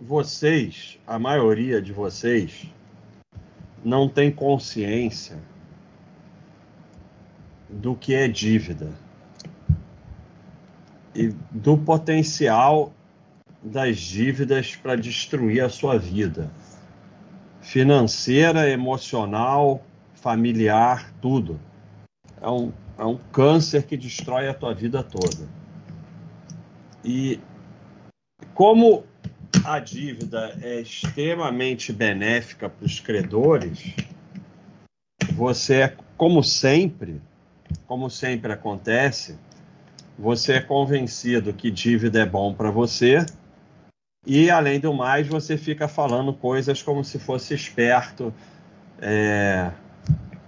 vocês, a maioria de vocês, não tem consciência do que é dívida e do potencial das dívidas para destruir a sua vida financeira, emocional, familiar, tudo. É um, é um câncer que destrói a tua vida toda. E como a dívida é extremamente benéfica para os credores, você é, como sempre, como sempre acontece, você é convencido que dívida é bom para você e, além do mais, você fica falando coisas como se fosse esperto é,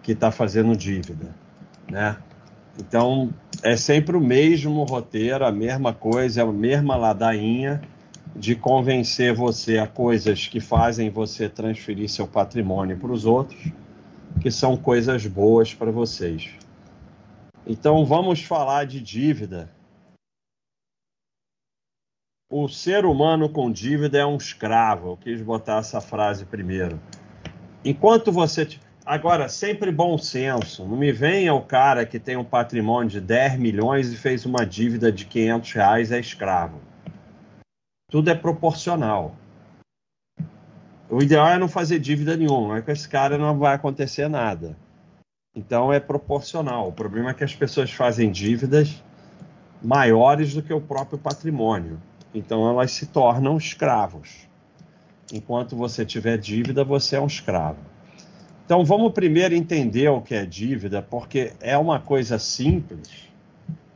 que está fazendo dívida, né? Então, é sempre o mesmo roteiro, a mesma coisa, a mesma ladainha de convencer você a coisas que fazem você transferir seu patrimônio para os outros, que são coisas boas para vocês. Então, vamos falar de dívida o ser humano com dívida é um escravo. Eu quis botar essa frase primeiro. Enquanto você. Agora, sempre bom senso. Não me venha o cara que tem um patrimônio de 10 milhões e fez uma dívida de 500 reais é escravo. Tudo é proporcional. O ideal é não fazer dívida nenhuma, mas com esse cara não vai acontecer nada. Então é proporcional. O problema é que as pessoas fazem dívidas maiores do que o próprio patrimônio. Então elas se tornam escravos. Enquanto você tiver dívida, você é um escravo. Então vamos primeiro entender o que é dívida, porque é uma coisa simples.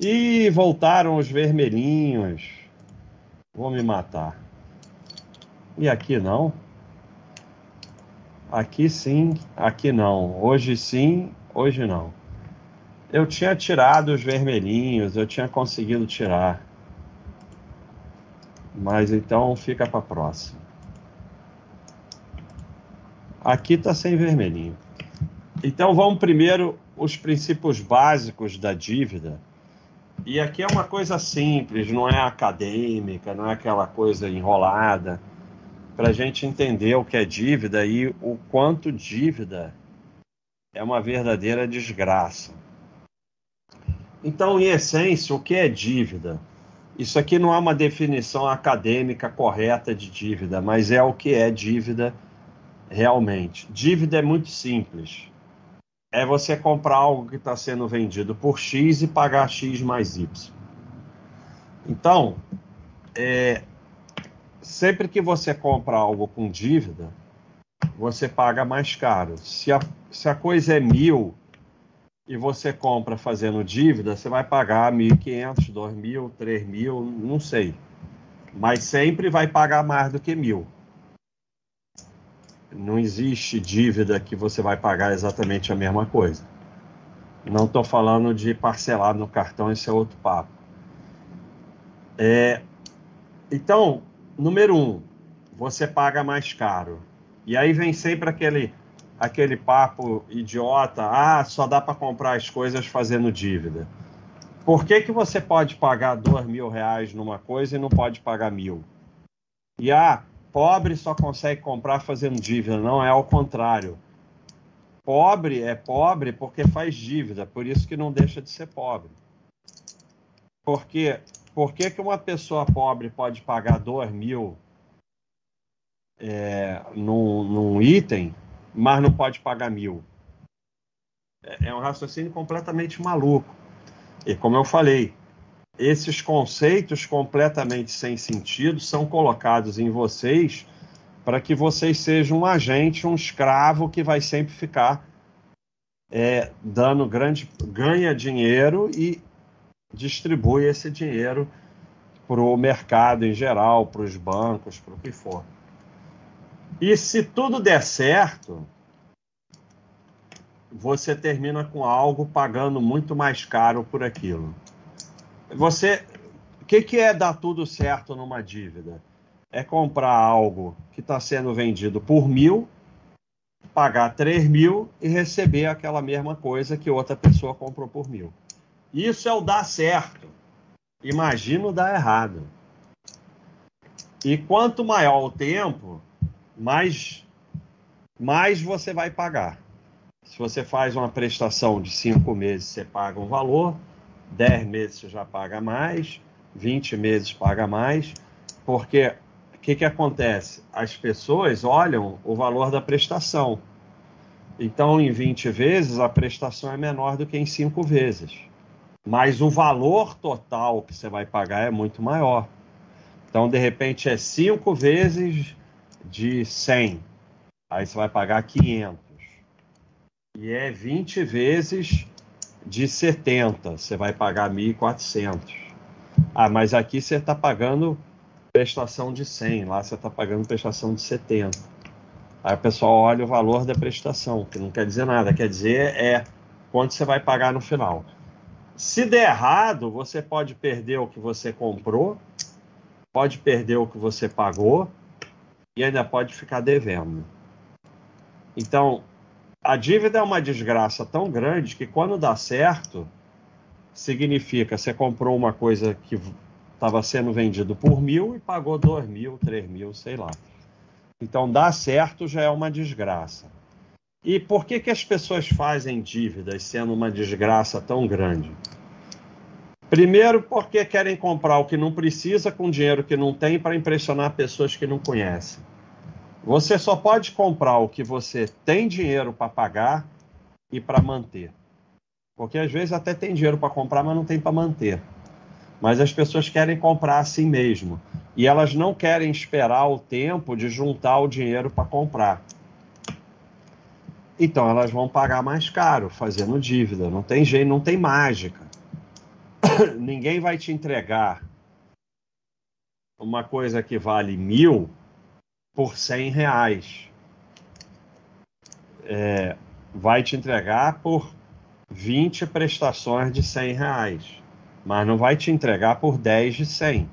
E voltaram os vermelhinhos. Vou me matar. E aqui não? Aqui sim, aqui não. Hoje sim, hoje não. Eu tinha tirado os vermelhinhos, eu tinha conseguido tirar. Mas então fica para próxima. Aqui está sem vermelhinho. Então vamos primeiro os princípios básicos da dívida. E aqui é uma coisa simples, não é acadêmica, não é aquela coisa enrolada, para a gente entender o que é dívida e o quanto dívida é uma verdadeira desgraça. Então, em essência, o que é dívida? Isso aqui não é uma definição acadêmica correta de dívida, mas é o que é dívida realmente. Dívida é muito simples. É você comprar algo que está sendo vendido por X e pagar X mais Y. Então, é, sempre que você compra algo com dívida, você paga mais caro. Se a, se a coisa é mil e você compra fazendo dívida, você vai pagar 1.500, 2.000, 3.000, não sei. Mas sempre vai pagar mais do que mil. Não existe dívida que você vai pagar exatamente a mesma coisa. Não estou falando de parcelar no cartão, esse é outro papo. É, então, número um, você paga mais caro. E aí vem sempre aquele aquele papo idiota, ah, só dá para comprar as coisas fazendo dívida. Por que, que você pode pagar dois mil reais numa coisa e não pode pagar mil? E ah, pobre só consegue comprar fazendo dívida. Não, é ao contrário. Pobre é pobre porque faz dívida, por isso que não deixa de ser pobre. Porque por que, que uma pessoa pobre pode pagar dois mil é, num, num item mas não pode pagar mil. É, é um raciocínio completamente maluco. E como eu falei, esses conceitos completamente sem sentido são colocados em vocês para que vocês sejam um agente, um escravo que vai sempre ficar é, dando grande ganha dinheiro e distribui esse dinheiro para o mercado em geral, para os bancos, para o que for. E se tudo der certo, você termina com algo pagando muito mais caro por aquilo. Você, o que, que é dar tudo certo numa dívida? É comprar algo que está sendo vendido por mil, pagar três mil e receber aquela mesma coisa que outra pessoa comprou por mil. Isso é o dar certo. Imagina o dar errado. E quanto maior o tempo, mais, mais você vai pagar. Se você faz uma prestação de cinco meses, você paga um valor, dez meses você já paga mais, 20 meses paga mais, porque o que, que acontece? As pessoas olham o valor da prestação. Então, em 20 vezes, a prestação é menor do que em 5 vezes. Mas o valor total que você vai pagar é muito maior. Então, de repente, é 5 vezes de 100. Aí você vai pagar 500. E é 20 vezes de 70. Você vai pagar 1.400. Ah, mas aqui você está pagando prestação de 100. Lá você está pagando prestação de 70. Aí o pessoal olha o valor da prestação, que não quer dizer nada. Quer dizer é quanto você vai pagar no final. Se der errado, você pode perder o que você comprou pode perder o que você pagou e ainda pode ficar devendo. Então, a dívida é uma desgraça tão grande que quando dá certo, significa você comprou uma coisa que estava sendo vendido por mil e pagou dois mil, três mil, sei lá. Então, dar certo já é uma desgraça. E por que, que as pessoas fazem dívidas sendo uma desgraça tão grande? Primeiro, porque querem comprar o que não precisa com dinheiro que não tem para impressionar pessoas que não conhecem. Você só pode comprar o que você tem dinheiro para pagar e para manter. Porque às vezes até tem dinheiro para comprar, mas não tem para manter. Mas as pessoas querem comprar assim mesmo. E elas não querem esperar o tempo de juntar o dinheiro para comprar. Então elas vão pagar mais caro, fazendo dívida. Não tem jeito, não tem mágica. ninguém vai te entregar uma coisa que vale mil por cem reais. É, vai te entregar por 20 prestações de cem reais, mas não vai te entregar por 10 de 100.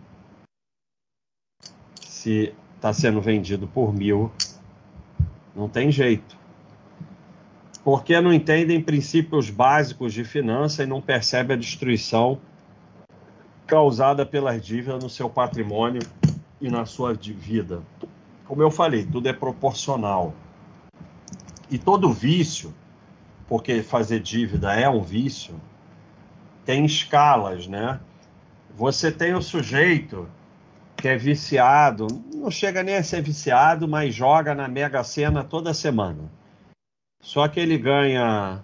Se está sendo vendido por mil, não tem jeito. Porque não entendem princípios básicos de finança e não percebem a destruição causada pelas dívidas no seu patrimônio e na sua vida. Como eu falei, tudo é proporcional. E todo vício, porque fazer dívida é um vício, tem escalas, né? Você tem o sujeito que é viciado, não chega nem a ser viciado, mas joga na Mega Sena toda semana. Só que ele ganha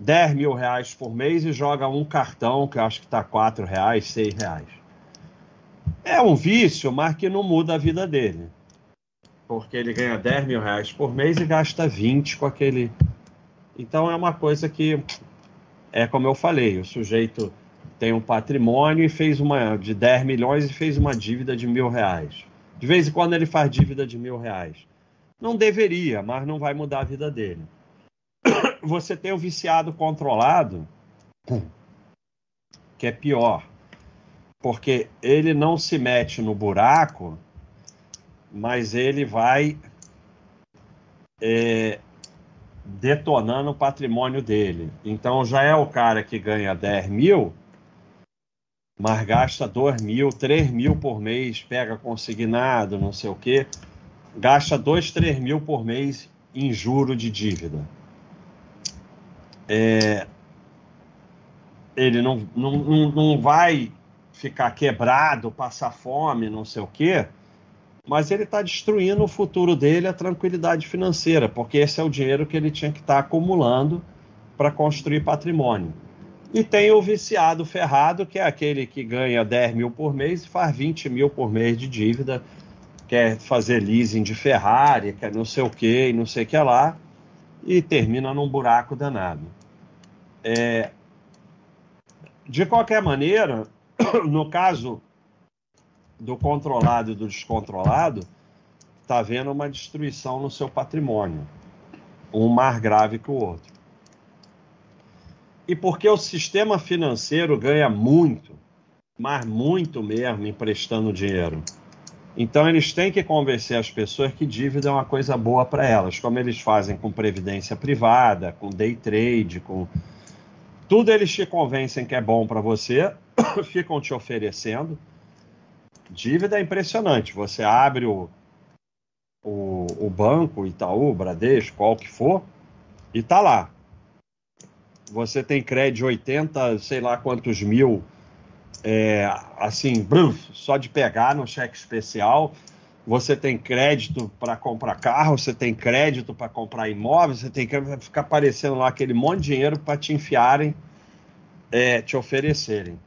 10 mil reais por mês e joga um cartão que acho que está 4 reais, 6 reais. É um vício, mas que não muda a vida dele. Porque ele ganha 10 mil reais por mês e gasta 20 com aquele. Então é uma coisa que é como eu falei, o sujeito tem um patrimônio e fez uma de 10 milhões e fez uma dívida de mil reais. De vez em quando ele faz dívida de mil reais. Não deveria, mas não vai mudar a vida dele você tem o viciado controlado, que é pior, porque ele não se mete no buraco, mas ele vai é, detonando o patrimônio dele. Então já é o cara que ganha 10 mil, mas gasta 2 mil, 3 mil por mês, pega consignado, não sei o quê, gasta 2, 3 mil por mês em juro de dívida é, ele não, não, não vai ficar quebrado, passar fome, não sei o quê, mas ele está destruindo o futuro dele, a tranquilidade financeira, porque esse é o dinheiro que ele tinha que estar tá acumulando para construir patrimônio. E tem o viciado ferrado, que é aquele que ganha 10 mil por mês e faz 20 mil por mês de dívida, quer fazer leasing de Ferrari, quer não sei o que e não sei o que lá, e termina num buraco danado. É, de qualquer maneira, no caso do controlado e do descontrolado, está havendo uma destruição no seu patrimônio, um mais grave que o outro. E porque o sistema financeiro ganha muito, mas muito mesmo, emprestando dinheiro. Então eles têm que convencer as pessoas que dívida é uma coisa boa para elas, como eles fazem com previdência privada, com day trade, com tudo eles te convencem que é bom para você, ficam te oferecendo. Dívida é impressionante. Você abre o, o, o banco, Itaú, Bradesco, qual que for, e tá lá. Você tem crédito de 80, sei lá quantos mil, é, assim, só de pegar no cheque especial. Você tem crédito para comprar carro, você tem crédito para comprar imóvel, você tem que ficar aparecendo lá aquele monte de dinheiro para te enfiarem, é, te oferecerem.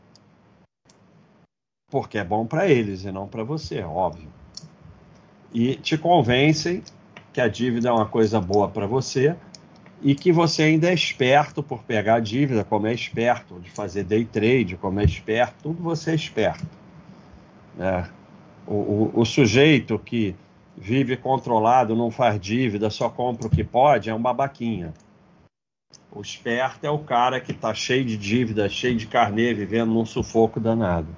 Porque é bom para eles e não para você, óbvio. E te convencem que a dívida é uma coisa boa para você e que você ainda é esperto por pegar a dívida, como é esperto de fazer day trade, como é esperto, tudo você é esperto. É. O, o, sujeito que vive controlado, não faz dívida, só compra o que pode, é um babaquinha. O esperto é o cara que está cheio de dívida, cheio de carnê, vivendo num sufoco danado.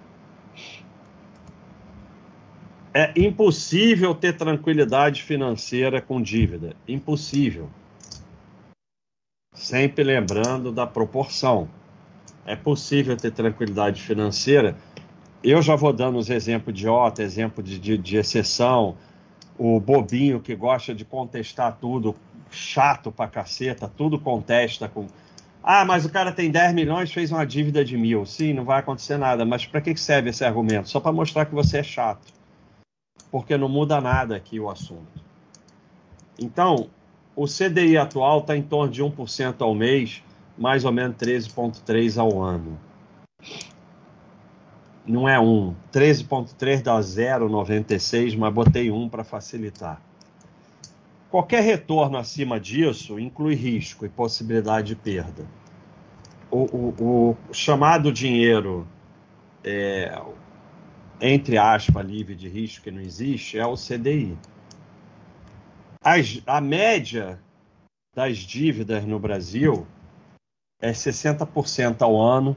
É impossível ter tranquilidade financeira com dívida. Impossível. Sempre lembrando da proporção. É possível ter tranquilidade financeira. Eu já vou dando os exemplos de OTA, exemplo de, de, de exceção. O bobinho que gosta de contestar tudo, chato pra caceta, tudo contesta com. Ah, mas o cara tem 10 milhões, fez uma dívida de mil. Sim, não vai acontecer nada. Mas para que serve esse argumento? Só para mostrar que você é chato porque não muda nada aqui o assunto. Então, o CDI atual está em torno de 1% ao mês, mais ou menos 13,3% ao ano. Não é 1. 13,3 dá 0,96, mas botei 1 para facilitar. Qualquer retorno acima disso inclui risco e possibilidade de perda. O, o, o chamado dinheiro, é, entre aspas, livre de risco que não existe, é o CDI. As, a média das dívidas no Brasil é 60% ao ano,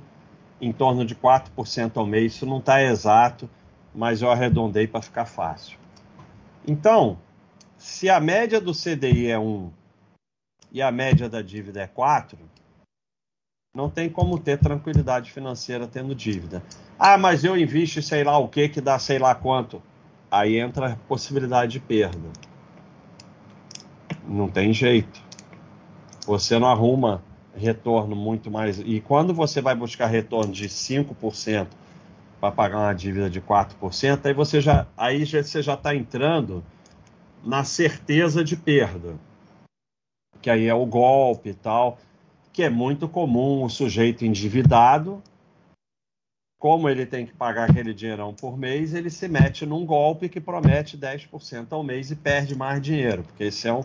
em torno de 4% ao mês. Isso não está exato, mas eu arredondei para ficar fácil. Então, se a média do CDI é 1 e a média da dívida é 4, não tem como ter tranquilidade financeira tendo dívida. Ah, mas eu invisto sei lá o que que dá sei lá quanto. Aí entra a possibilidade de perda. Não tem jeito. Você não arruma retorno muito mais. E quando você vai buscar retorno de 5% para pagar uma dívida de 4%, aí você já aí você já está entrando na certeza de perda. Que aí é o golpe e tal que é muito comum o sujeito endividado, como ele tem que pagar aquele dinheirão por mês, ele se mete num golpe que promete 10% ao mês e perde mais dinheiro, porque esse é um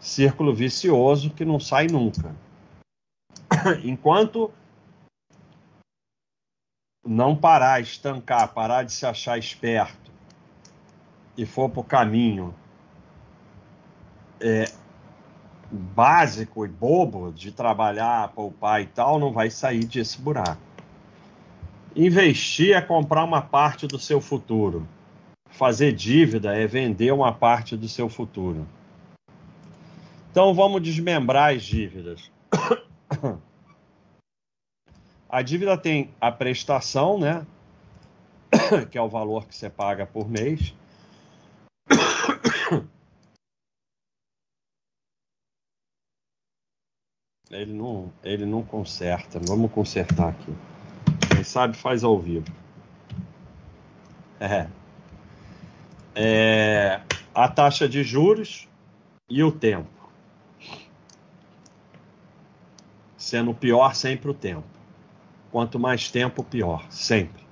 círculo vicioso que não sai nunca. Enquanto não parar, estancar, parar de se achar esperto e for para o caminho é, básico e bobo de trabalhar, poupar e tal, não vai sair desse buraco. Investir é comprar uma parte do seu futuro. Fazer dívida é vender uma parte do seu futuro. Então vamos desmembrar as dívidas. A dívida tem a prestação, né? Que é o valor que você paga por mês. Ele não, ele não conserta. Vamos consertar aqui. Quem sabe faz ao vivo. É. é. A taxa de juros e o tempo. Sendo pior sempre o tempo. Quanto mais tempo, pior. Sempre.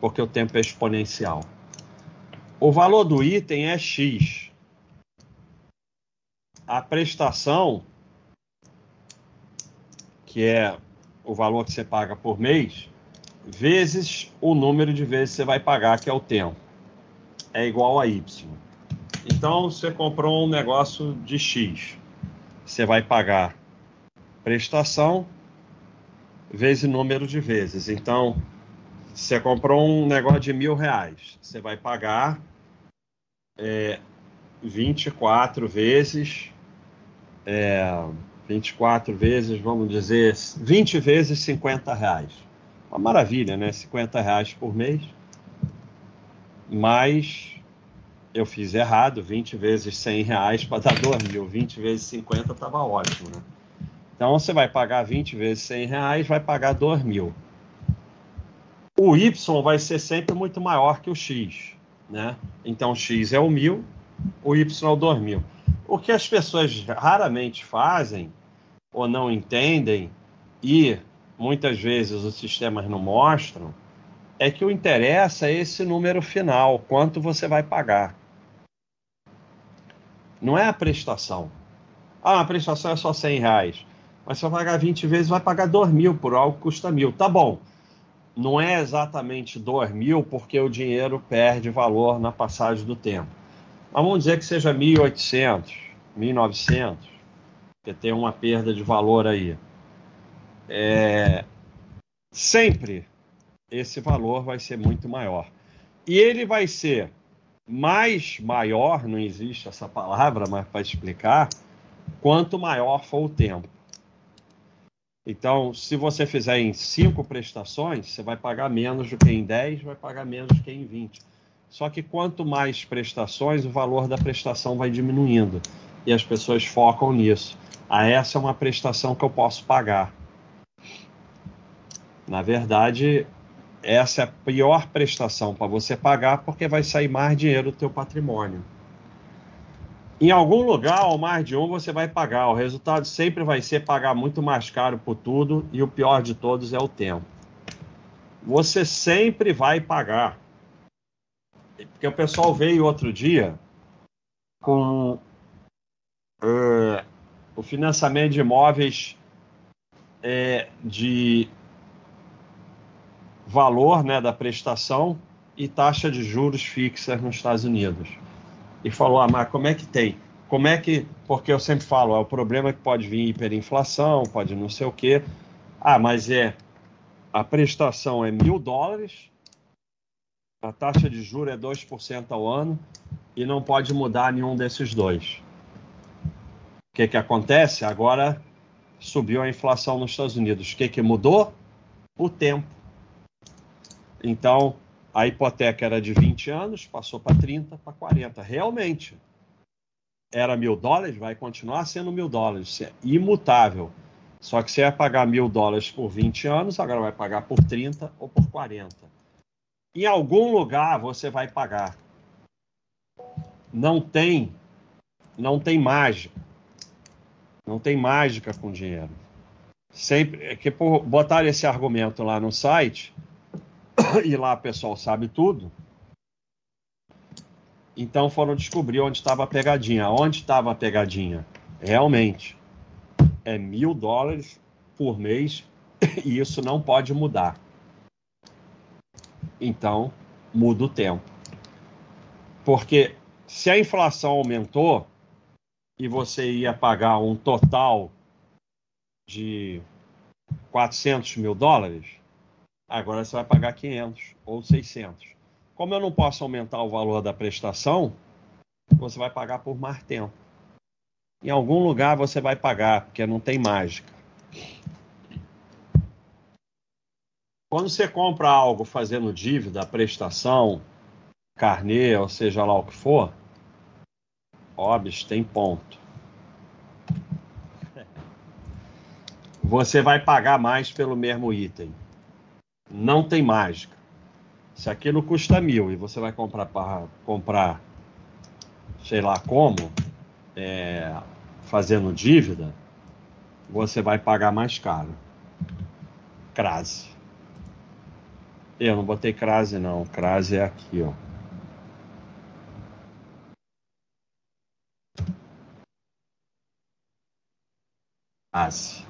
Porque o tempo é exponencial. O valor do item é X. A prestação que é o valor que você paga por mês, vezes o número de vezes que você vai pagar, que é o tempo. É igual a Y. Então, você comprou um negócio de X. Você vai pagar prestação vezes número de vezes. Então, você comprou um negócio de mil reais. Você vai pagar é, 24 vezes é, 24 vezes, vamos dizer, 20 vezes 50 reais. Uma maravilha, né? 50 reais por mês. mas eu fiz errado, 20 vezes 100 reais para dar 2 mil, 20 vezes 50 estava ótimo, né? Então você vai pagar 20 vezes 100 reais, vai pagar 2 mil. O Y vai ser sempre muito maior que o X, né? Então X é o mil, o Y é o 2 mil. O que as pessoas raramente fazem ou não entendem e muitas vezes os sistemas não mostram é que o interessa é esse número final, quanto você vai pagar. Não é a prestação. Ah, a prestação é só 100 reais. Mas se eu pagar 20 vezes, vai pagar 2 mil por algo que custa mil. Tá bom. Não é exatamente 2 mil, porque o dinheiro perde valor na passagem do tempo. Mas vamos dizer que seja 1.800, 1.900, que tem uma perda de valor aí. É... Sempre esse valor vai ser muito maior. E ele vai ser mais maior, não existe essa palavra, mas para explicar, quanto maior for o tempo. Então, se você fizer em cinco prestações, você vai pagar menos do que em 10, vai pagar menos do que em 20. Só que quanto mais prestações, o valor da prestação vai diminuindo. E as pessoas focam nisso. Ah, essa é uma prestação que eu posso pagar. Na verdade, essa é a pior prestação para você pagar porque vai sair mais dinheiro do teu patrimônio. Em algum lugar, ao mais de um, você vai pagar. O resultado sempre vai ser pagar muito mais caro por tudo e o pior de todos é o tempo. Você sempre vai pagar. Porque o pessoal veio outro dia com uh, o financiamento de imóveis é, de valor né, da prestação e taxa de juros fixas nos Estados Unidos. E falou, ah, mas como é que tem? Como é que. Porque eu sempre falo, é o problema que pode vir hiperinflação, pode não sei o quê. Ah, mas é. A prestação é mil dólares, a taxa de juros é 2% ao ano e não pode mudar nenhum desses dois. O que, que acontece? Agora subiu a inflação nos Estados Unidos. O que, que mudou? O tempo. Então, a hipoteca era de 20 anos, passou para 30, para 40. Realmente, era mil dólares, vai continuar sendo mil dólares, é imutável. Só que você ia pagar mil dólares por 20 anos, agora vai pagar por 30 ou por 40. Em algum lugar você vai pagar. Não tem, não tem mágica. Não tem mágica com dinheiro. Sempre é que por botar esse argumento lá no site, e lá o pessoal sabe tudo. Então foram descobrir onde estava a pegadinha. Onde estava a pegadinha? Realmente, é mil dólares por mês e isso não pode mudar. Então, muda o tempo. Porque se a inflação aumentou e você ia pagar um total de 400 mil dólares, Agora você vai pagar 500 ou 600. Como eu não posso aumentar o valor da prestação, você vai pagar por mais tempo. Em algum lugar você vai pagar, porque não tem mágica. Quando você compra algo fazendo dívida, prestação, carnê, ou seja lá o que for, óbvio, tem ponto. Você vai pagar mais pelo mesmo item não tem mágica. Se aquilo custa mil e você vai comprar para comprar, sei lá como, é, fazendo dívida, você vai pagar mais caro. Crase. Eu não botei crase não, crase é aqui, ó. Crase.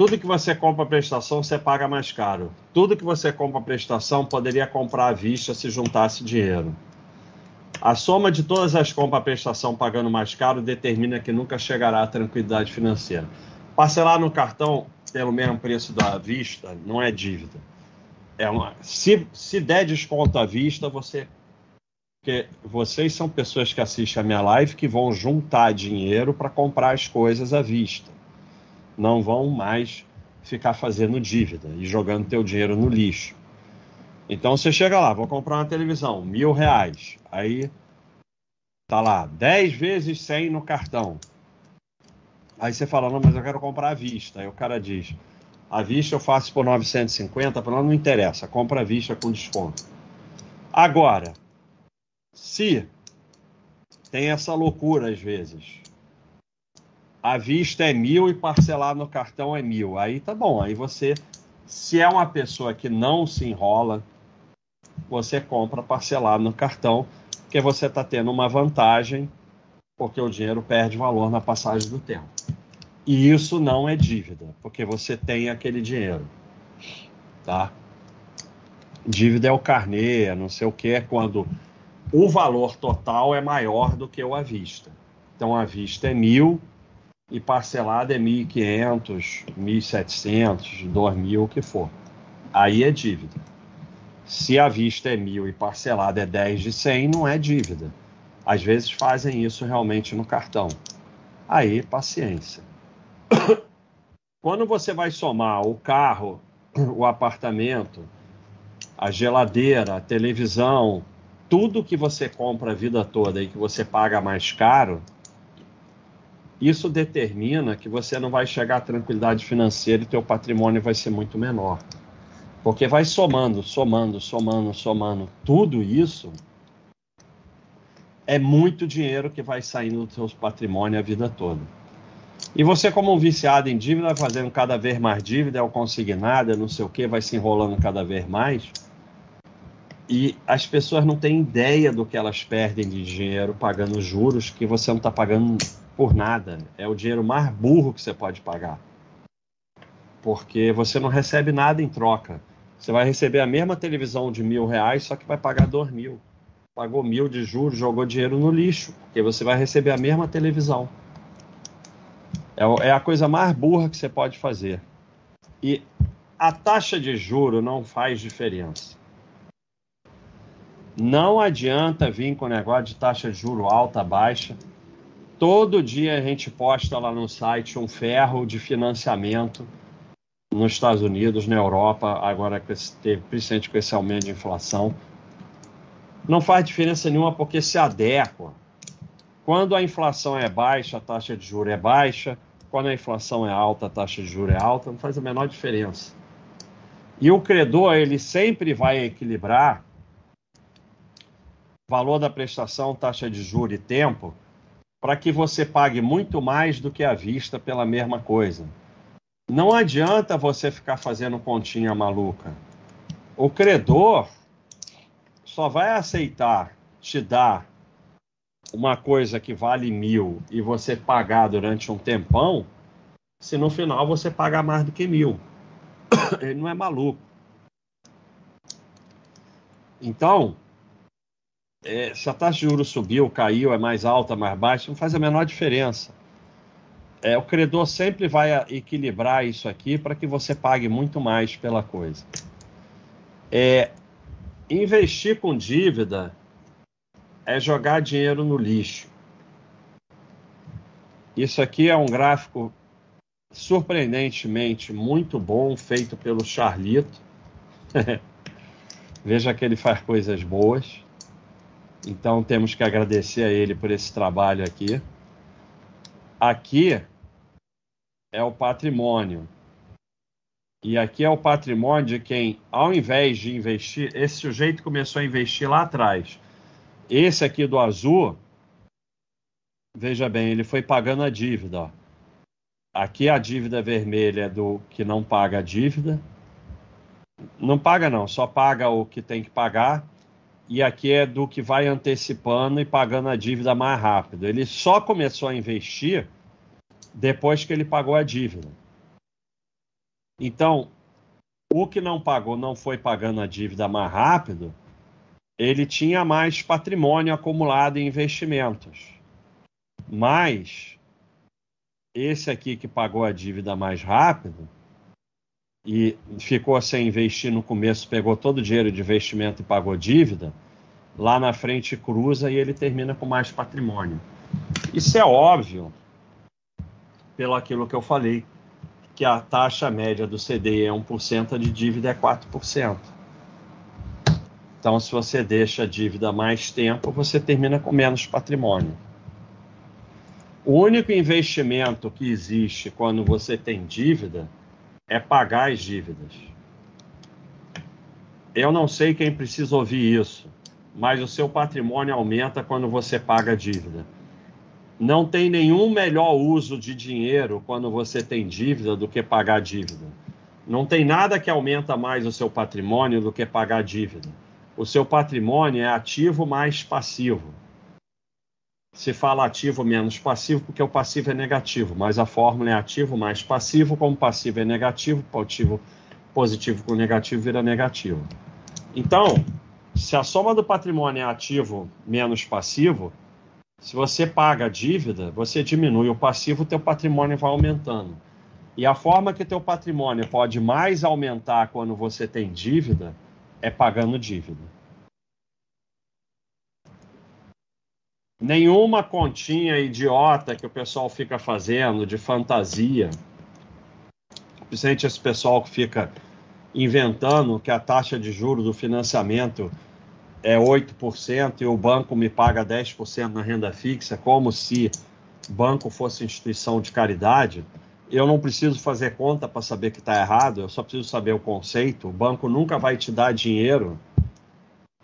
Tudo que você compra prestação, você paga mais caro. Tudo que você compra prestação, poderia comprar à vista se juntasse dinheiro. A soma de todas as compras prestação pagando mais caro determina que nunca chegará à tranquilidade financeira. Parcelar no cartão pelo mesmo preço da vista não é dívida. É uma, se, se der desconto à vista, você. Porque vocês são pessoas que assistem a minha live que vão juntar dinheiro para comprar as coisas à vista não vão mais ficar fazendo dívida e jogando teu dinheiro no lixo. Então você chega lá, vou comprar uma televisão, mil reais. Aí tá lá, 10 vezes 100 no cartão. Aí você fala, não, mas eu quero comprar à vista. Aí o cara diz, à vista eu faço por 950, para não interessa, compra à vista com desconto. Agora, se tem essa loucura às vezes, à vista é mil e parcelar no cartão é mil. Aí tá bom, aí você, se é uma pessoa que não se enrola, você compra parcelado no cartão, porque você está tendo uma vantagem, porque o dinheiro perde valor na passagem do tempo. E isso não é dívida, porque você tem aquele dinheiro. Tá? Dívida é o carnê, não sei o que, é quando o valor total é maior do que o à vista. Então, à vista é mil e parcelado é 1.500, 1.700, 2.000, o que for. Aí é dívida. Se à vista é mil e parcelado é 10 de 100, não é dívida. Às vezes fazem isso realmente no cartão. Aí, paciência. Quando você vai somar o carro, o apartamento, a geladeira, a televisão, tudo que você compra a vida toda e que você paga mais caro, isso determina que você não vai chegar à tranquilidade financeira e teu patrimônio vai ser muito menor. Porque vai somando, somando, somando, somando. Tudo isso é muito dinheiro que vai saindo do seu patrimônio a vida toda. E você, como um viciado em dívida, vai fazendo cada vez mais dívida, é o consignado, é não sei o que, vai se enrolando cada vez mais. E as pessoas não têm ideia do que elas perdem de dinheiro pagando juros que você não está pagando por nada. É o dinheiro mais burro que você pode pagar. Porque você não recebe nada em troca. Você vai receber a mesma televisão de mil reais, só que vai pagar dois mil. Pagou mil de juros, jogou dinheiro no lixo, porque você vai receber a mesma televisão. É, é a coisa mais burra que você pode fazer. E a taxa de juro não faz diferença. Não adianta vir com o negócio de taxa de juro alta, baixa. Todo dia a gente posta lá no site um ferro de financiamento nos Estados Unidos, na Europa, agora principalmente com esse aumento de inflação. Não faz diferença nenhuma porque se adequa. Quando a inflação é baixa, a taxa de juros é baixa. Quando a inflação é alta, a taxa de juros é alta. Não faz a menor diferença. E o credor, ele sempre vai equilibrar valor da prestação, taxa de juros e tempo, para que você pague muito mais do que à vista pela mesma coisa. Não adianta você ficar fazendo continha maluca. O credor só vai aceitar te dar uma coisa que vale mil e você pagar durante um tempão, se no final você pagar mais do que mil. Ele não é maluco. Então, é, se a taxa de juros subiu, caiu, é mais alta, mais baixa, não faz a menor diferença é, o credor sempre vai equilibrar isso aqui para que você pague muito mais pela coisa. É, investir com dívida é jogar dinheiro no lixo. Isso aqui é um gráfico surpreendentemente muito bom, feito pelo Charlito. Veja que ele faz coisas boas. Então temos que agradecer a ele por esse trabalho aqui. Aqui é o patrimônio. E aqui é o patrimônio de quem, ao invés de investir, esse sujeito começou a investir lá atrás. Esse aqui do azul, veja bem, ele foi pagando a dívida. Aqui a dívida vermelha é do que não paga a dívida. Não paga não, só paga o que tem que pagar. E aqui é do que vai antecipando e pagando a dívida mais rápido. Ele só começou a investir depois que ele pagou a dívida. Então, o que não pagou, não foi pagando a dívida mais rápido, ele tinha mais patrimônio acumulado em investimentos. Mas esse aqui que pagou a dívida mais rápido e ficou sem investir no começo, pegou todo o dinheiro de investimento e pagou dívida, lá na frente cruza e ele termina com mais patrimônio. Isso é óbvio pelo aquilo que eu falei, que a taxa média do CDI é 1%, a de dívida é 4%. Então, se você deixa a dívida mais tempo, você termina com menos patrimônio. O único investimento que existe quando você tem dívida é pagar as dívidas. Eu não sei quem precisa ouvir isso, mas o seu patrimônio aumenta quando você paga a dívida. Não tem nenhum melhor uso de dinheiro quando você tem dívida do que pagar dívida. Não tem nada que aumenta mais o seu patrimônio do que pagar dívida o seu patrimônio é ativo mais passivo. Se fala ativo menos passivo, porque o passivo é negativo, mas a fórmula é ativo mais passivo, como passivo é negativo, positivo, positivo com negativo vira negativo. Então, se a soma do patrimônio é ativo menos passivo, se você paga a dívida, você diminui o passivo, o teu patrimônio vai aumentando. E a forma que teu patrimônio pode mais aumentar quando você tem dívida é pagando dívida. Nenhuma continha idiota que o pessoal fica fazendo de fantasia, principalmente esse pessoal que fica inventando que a taxa de juro do financiamento é 8% e o banco me paga 10% na renda fixa, como se banco fosse instituição de caridade. Eu não preciso fazer conta para saber que está errado, eu só preciso saber o conceito. O banco nunca vai te dar dinheiro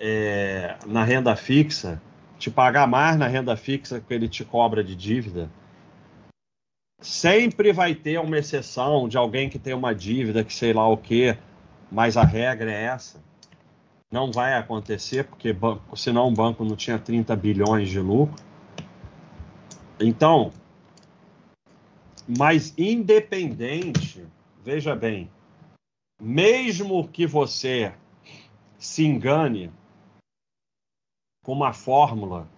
é, na renda fixa te pagar mais na renda fixa que ele te cobra de dívida. Sempre vai ter uma exceção de alguém que tem uma dívida que sei lá o que, mas a regra é essa. Não vai acontecer, porque banco, senão o banco não tinha 30 bilhões de lucro. Então, mas independente, veja bem, mesmo que você se engane com uma fórmula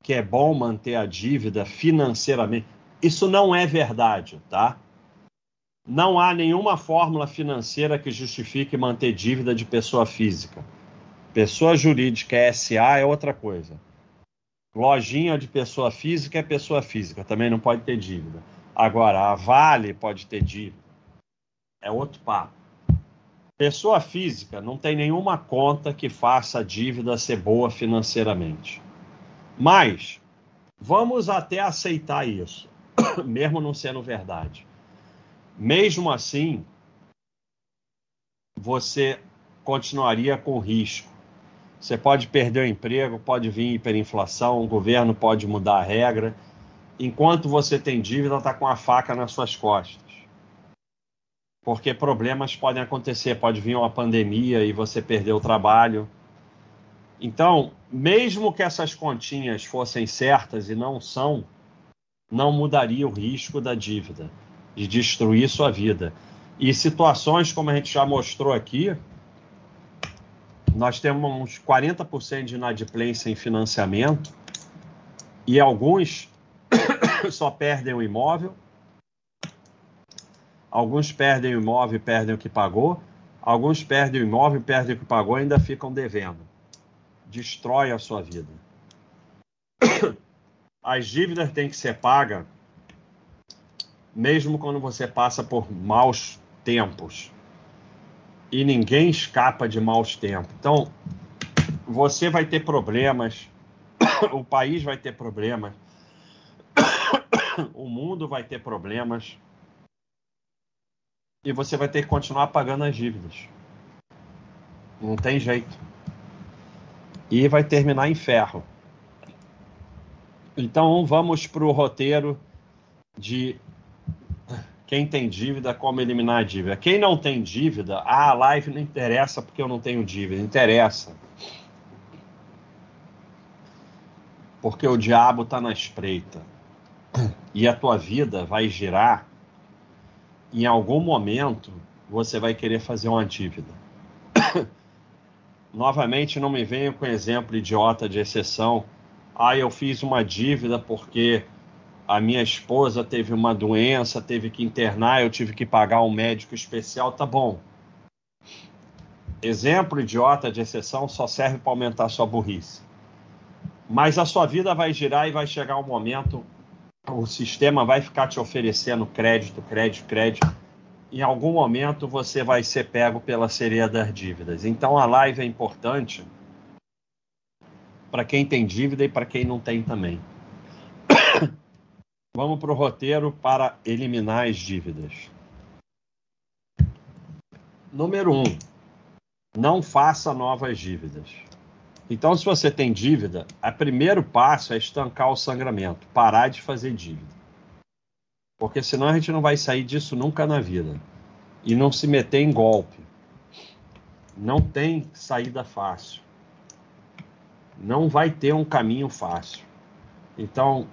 que é bom manter a dívida financeiramente. Isso não é verdade, tá? Não há nenhuma fórmula financeira que justifique manter dívida de pessoa física. Pessoa jurídica SA é outra coisa. Lojinha de pessoa física é pessoa física, também não pode ter dívida. Agora, a Vale pode ter dívida. É outro papo. Pessoa física não tem nenhuma conta que faça a dívida ser boa financeiramente. Mas vamos até aceitar isso, mesmo não sendo verdade. Mesmo assim, você continuaria com risco. Você pode perder o emprego, pode vir hiperinflação, o governo pode mudar a regra. Enquanto você tem dívida, está com a faca nas suas costas porque problemas podem acontecer, pode vir uma pandemia e você perder o trabalho. Então, mesmo que essas continhas fossem certas e não são, não mudaria o risco da dívida, de destruir sua vida. E situações como a gente já mostrou aqui, nós temos uns 40% de inadimplência em financiamento e alguns só perdem o imóvel Alguns perdem o imóvel e perdem o que pagou. Alguns perdem o imóvel perdem o que pagou e ainda ficam devendo. Destrói a sua vida. As dívidas têm que ser pagas mesmo quando você passa por maus tempos. E ninguém escapa de maus tempos. Então, você vai ter problemas, o país vai ter problemas, o mundo vai ter problemas e você vai ter que continuar pagando as dívidas. Não tem jeito. E vai terminar em ferro. Então vamos para o roteiro de quem tem dívida, como eliminar a dívida. Quem não tem dívida, ah, a live não interessa porque eu não tenho dívida. Interessa. Porque o diabo está na espreita. E a tua vida vai girar em algum momento você vai querer fazer uma dívida. Novamente, não me venha com exemplo idiota de exceção. Ah, eu fiz uma dívida porque a minha esposa teve uma doença, teve que internar, eu tive que pagar um médico especial. Tá bom. Exemplo idiota de exceção só serve para aumentar sua burrice. Mas a sua vida vai girar e vai chegar um momento o sistema vai ficar te oferecendo crédito, crédito, crédito. Em algum momento você vai ser pego pela sereia das dívidas. Então a live é importante para quem tem dívida e para quem não tem também. Vamos para o roteiro para eliminar as dívidas. Número 1. Um, não faça novas dívidas. Então, se você tem dívida, o primeiro passo é estancar o sangramento, parar de fazer dívida. Porque senão a gente não vai sair disso nunca na vida. E não se meter em golpe. Não tem saída fácil. Não vai ter um caminho fácil. Então,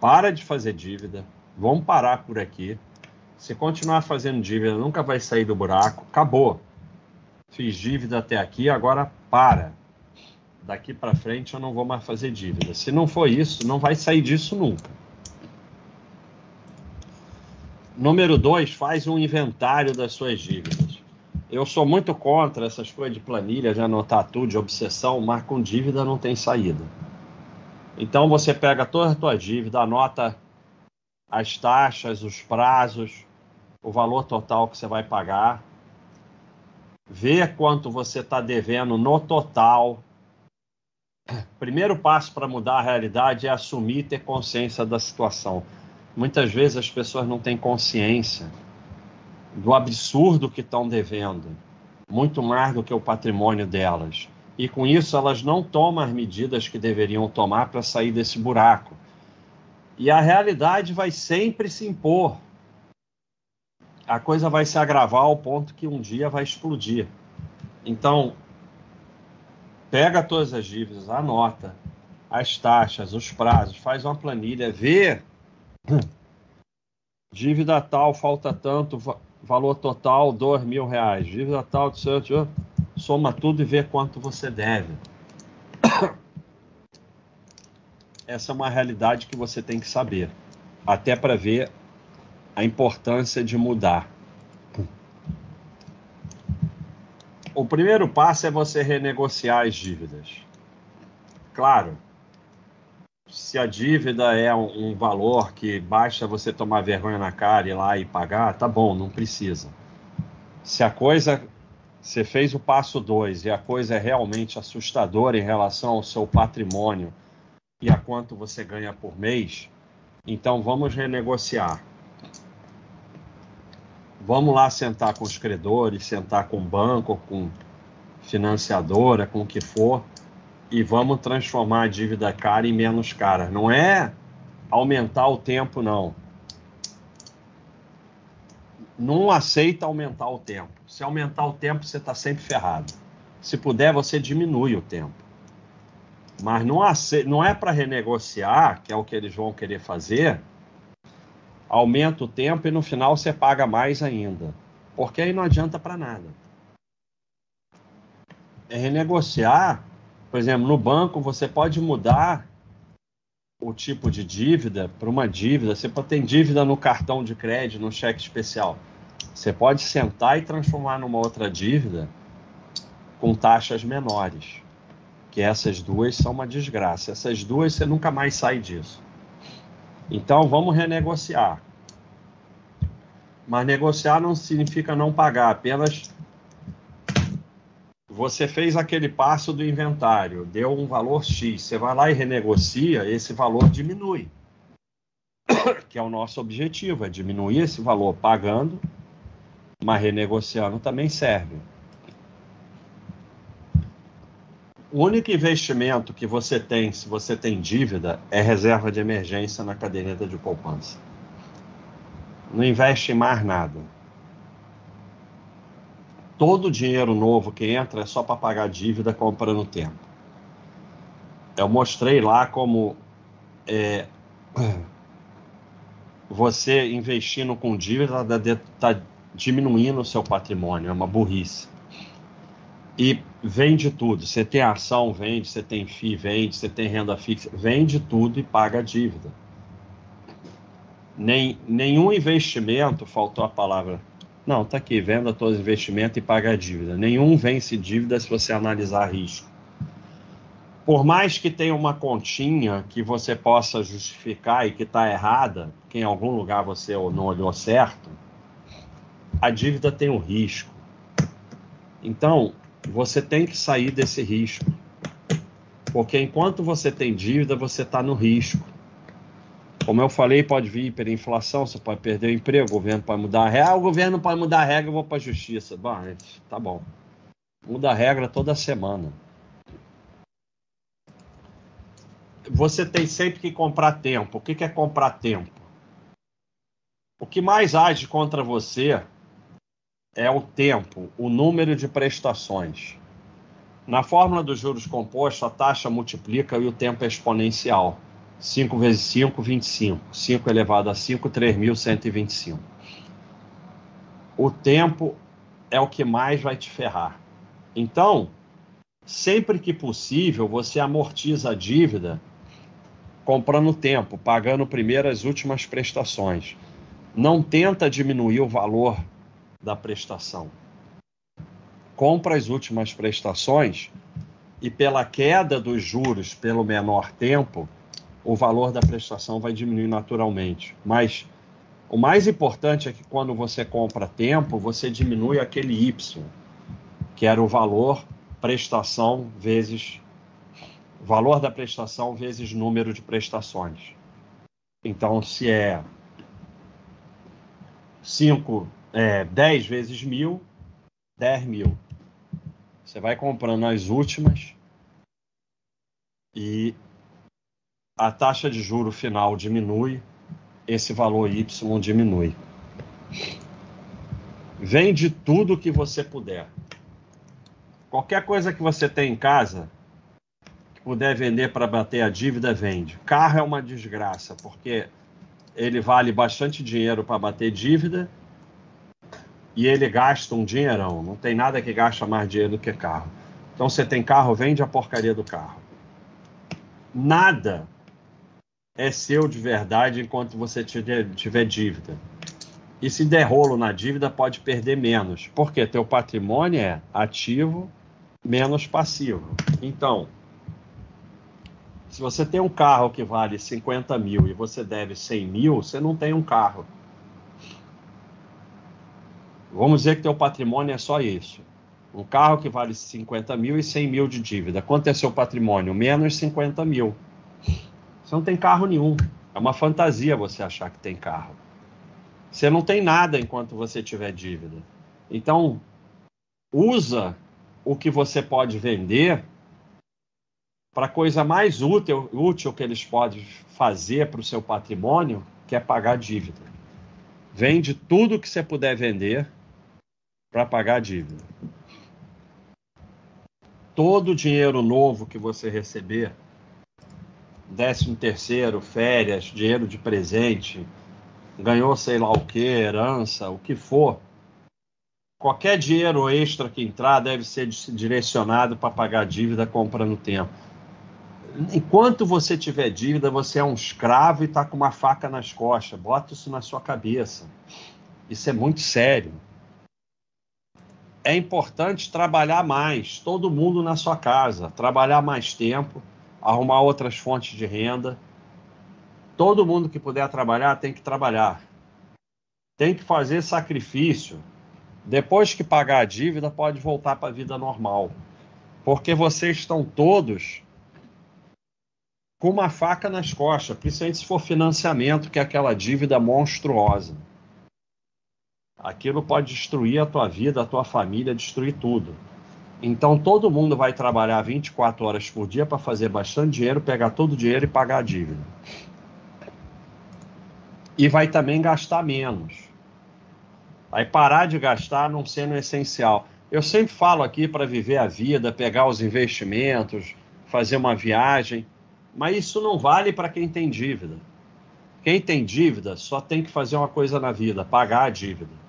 para de fazer dívida. Vamos parar por aqui. Se continuar fazendo dívida, nunca vai sair do buraco. Acabou. Fiz dívida até aqui, agora para. Daqui para frente eu não vou mais fazer dívida. Se não for isso, não vai sair disso nunca. Número dois, faz um inventário das suas dívidas. Eu sou muito contra essas coisas de planilha, de anotar tudo, de obsessão, mas com dívida não tem saída. Então você pega toda a tua dívida, anota as taxas, os prazos, o valor total que você vai pagar, vê quanto você está devendo no total. Primeiro passo para mudar a realidade é assumir e ter consciência da situação. Muitas vezes as pessoas não têm consciência do absurdo que estão devendo, muito mais do que o patrimônio delas. E com isso elas não tomam as medidas que deveriam tomar para sair desse buraco. E a realidade vai sempre se impor a coisa vai se agravar ao ponto que um dia vai explodir. Então, pega todas as dívidas, anota as taxas, os prazos, faz uma planilha, vê dívida tal, falta tanto, valor total, dois mil reais, dívida tal, soma tudo e vê quanto você deve. Essa é uma realidade que você tem que saber, até para ver a importância de mudar. O primeiro passo é você renegociar as dívidas. Claro, se a dívida é um, um, valor que basta você tomar vergonha na cara e ir lá e pagar, tá bom, não precisa. Se a coisa, você fez o passo 2 e a coisa é realmente assustadora em relação ao seu patrimônio e a quanto você ganha por mês, então vamos renegociar. Vamos lá sentar com os credores, sentar com o banco, com financiadora, com o que for, e vamos transformar a dívida cara em menos cara. Não é aumentar o tempo, não. Não aceita aumentar o tempo. Se aumentar o tempo, você está sempre ferrado. Se puder, você diminui o tempo. Mas não, não é para renegociar, que é o que eles vão querer fazer, aumenta o tempo e no final você paga mais ainda. Porque aí não adianta para nada. É renegociar, por exemplo, no banco você pode mudar o tipo de dívida para uma dívida. Você ter dívida no cartão de crédito, no cheque especial. Você pode sentar e transformar numa outra dívida com taxas menores. Que essas duas são uma desgraça. Essas duas você nunca mais sai disso. Então vamos renegociar. Mas negociar não significa não pagar, apenas você fez aquele passo do inventário, deu um valor X, você vai lá e renegocia, esse valor diminui. Que é o nosso objetivo, é diminuir esse valor pagando, mas renegociando também serve. O único investimento que você tem, se você tem dívida, é reserva de emergência na caderneta de poupança. Não investe em mais nada. Todo o dinheiro novo que entra é só para pagar dívida comprando tempo. Eu mostrei lá como é, você investindo com dívida está diminuindo o seu patrimônio, é uma burrice. E vende tudo. Você tem ação, vende. Você tem FII, vende. Você tem renda fixa, vende tudo e paga a dívida. Nem, nenhum investimento, faltou a palavra. Não, tá aqui, venda todos os investimentos e paga a dívida. Nenhum vence dívida se você analisar risco. Por mais que tenha uma continha que você possa justificar e que está errada, que em algum lugar você não olhou certo, a dívida tem um risco. Então, você tem que sair desse risco. Porque enquanto você tem dívida, você está no risco. Como eu falei, pode vir hiperinflação, você pode perder o emprego, o governo pode mudar a regra. O governo pode mudar a regra, eu vou para a justiça. Bom, tá bom. Muda a regra toda semana. Você tem sempre que comprar tempo. O que é comprar tempo? O que mais age contra você é o tempo, o número de prestações. Na fórmula dos juros compostos, a taxa multiplica e o tempo é exponencial. 5 vezes 5, 25. 5 elevado a 5, 3.125. O tempo é o que mais vai te ferrar. Então, sempre que possível, você amortiza a dívida comprando tempo, pagando primeiro as últimas prestações. Não tenta diminuir o valor da prestação. Compra as últimas prestações e pela queda dos juros pelo menor tempo, o valor da prestação vai diminuir naturalmente. Mas o mais importante é que quando você compra tempo, você diminui aquele Y, que era o valor prestação vezes valor da prestação vezes número de prestações. Então, se é 5, é, 10 vezes mil, 10 mil. Você vai comprando as últimas e a taxa de juro final diminui, esse valor Y diminui. Vende tudo que você puder. Qualquer coisa que você tem em casa, que puder vender para bater a dívida, vende. Carro é uma desgraça, porque ele vale bastante dinheiro para bater dívida e ele gasta um dinheirão. Não tem nada que gasta mais dinheiro do que carro. Então você tem carro, vende a porcaria do carro. Nada é seu de verdade enquanto você tiver dívida. E se der rolo na dívida, pode perder menos. Porque teu patrimônio é ativo menos passivo. Então, se você tem um carro que vale 50 mil e você deve 100 mil, você não tem um carro. Vamos dizer que teu patrimônio é só isso. Um carro que vale 50 mil e 100 mil de dívida. Quanto é seu patrimônio? Menos 50 mil. Você não tem carro nenhum. É uma fantasia você achar que tem carro. Você não tem nada enquanto você tiver dívida. Então, usa o que você pode vender para a coisa mais útil, útil que eles podem fazer para o seu patrimônio, que é pagar dívida. Vende tudo que você puder vender para pagar dívida. Todo dinheiro novo que você receber, décimo terceiro, férias, dinheiro de presente, ganhou sei lá o que, herança, o que for, qualquer dinheiro extra que entrar deve ser direcionado para pagar dívida comprando tempo. Enquanto você tiver dívida, você é um escravo e está com uma faca nas costas. Bota isso na sua cabeça. Isso é muito sério. É importante trabalhar mais, todo mundo na sua casa, trabalhar mais tempo arrumar outras fontes de renda. Todo mundo que puder trabalhar tem que trabalhar. Tem que fazer sacrifício. Depois que pagar a dívida, pode voltar para a vida normal. Porque vocês estão todos com uma faca nas costas, principalmente se for financiamento, que é aquela dívida monstruosa. Aquilo pode destruir a tua vida, a tua família, destruir tudo. Então todo mundo vai trabalhar 24 horas por dia para fazer bastante dinheiro, pegar todo o dinheiro e pagar a dívida. E vai também gastar menos. Vai parar de gastar não sendo essencial. Eu sempre falo aqui para viver a vida, pegar os investimentos, fazer uma viagem, mas isso não vale para quem tem dívida. Quem tem dívida só tem que fazer uma coisa na vida: pagar a dívida.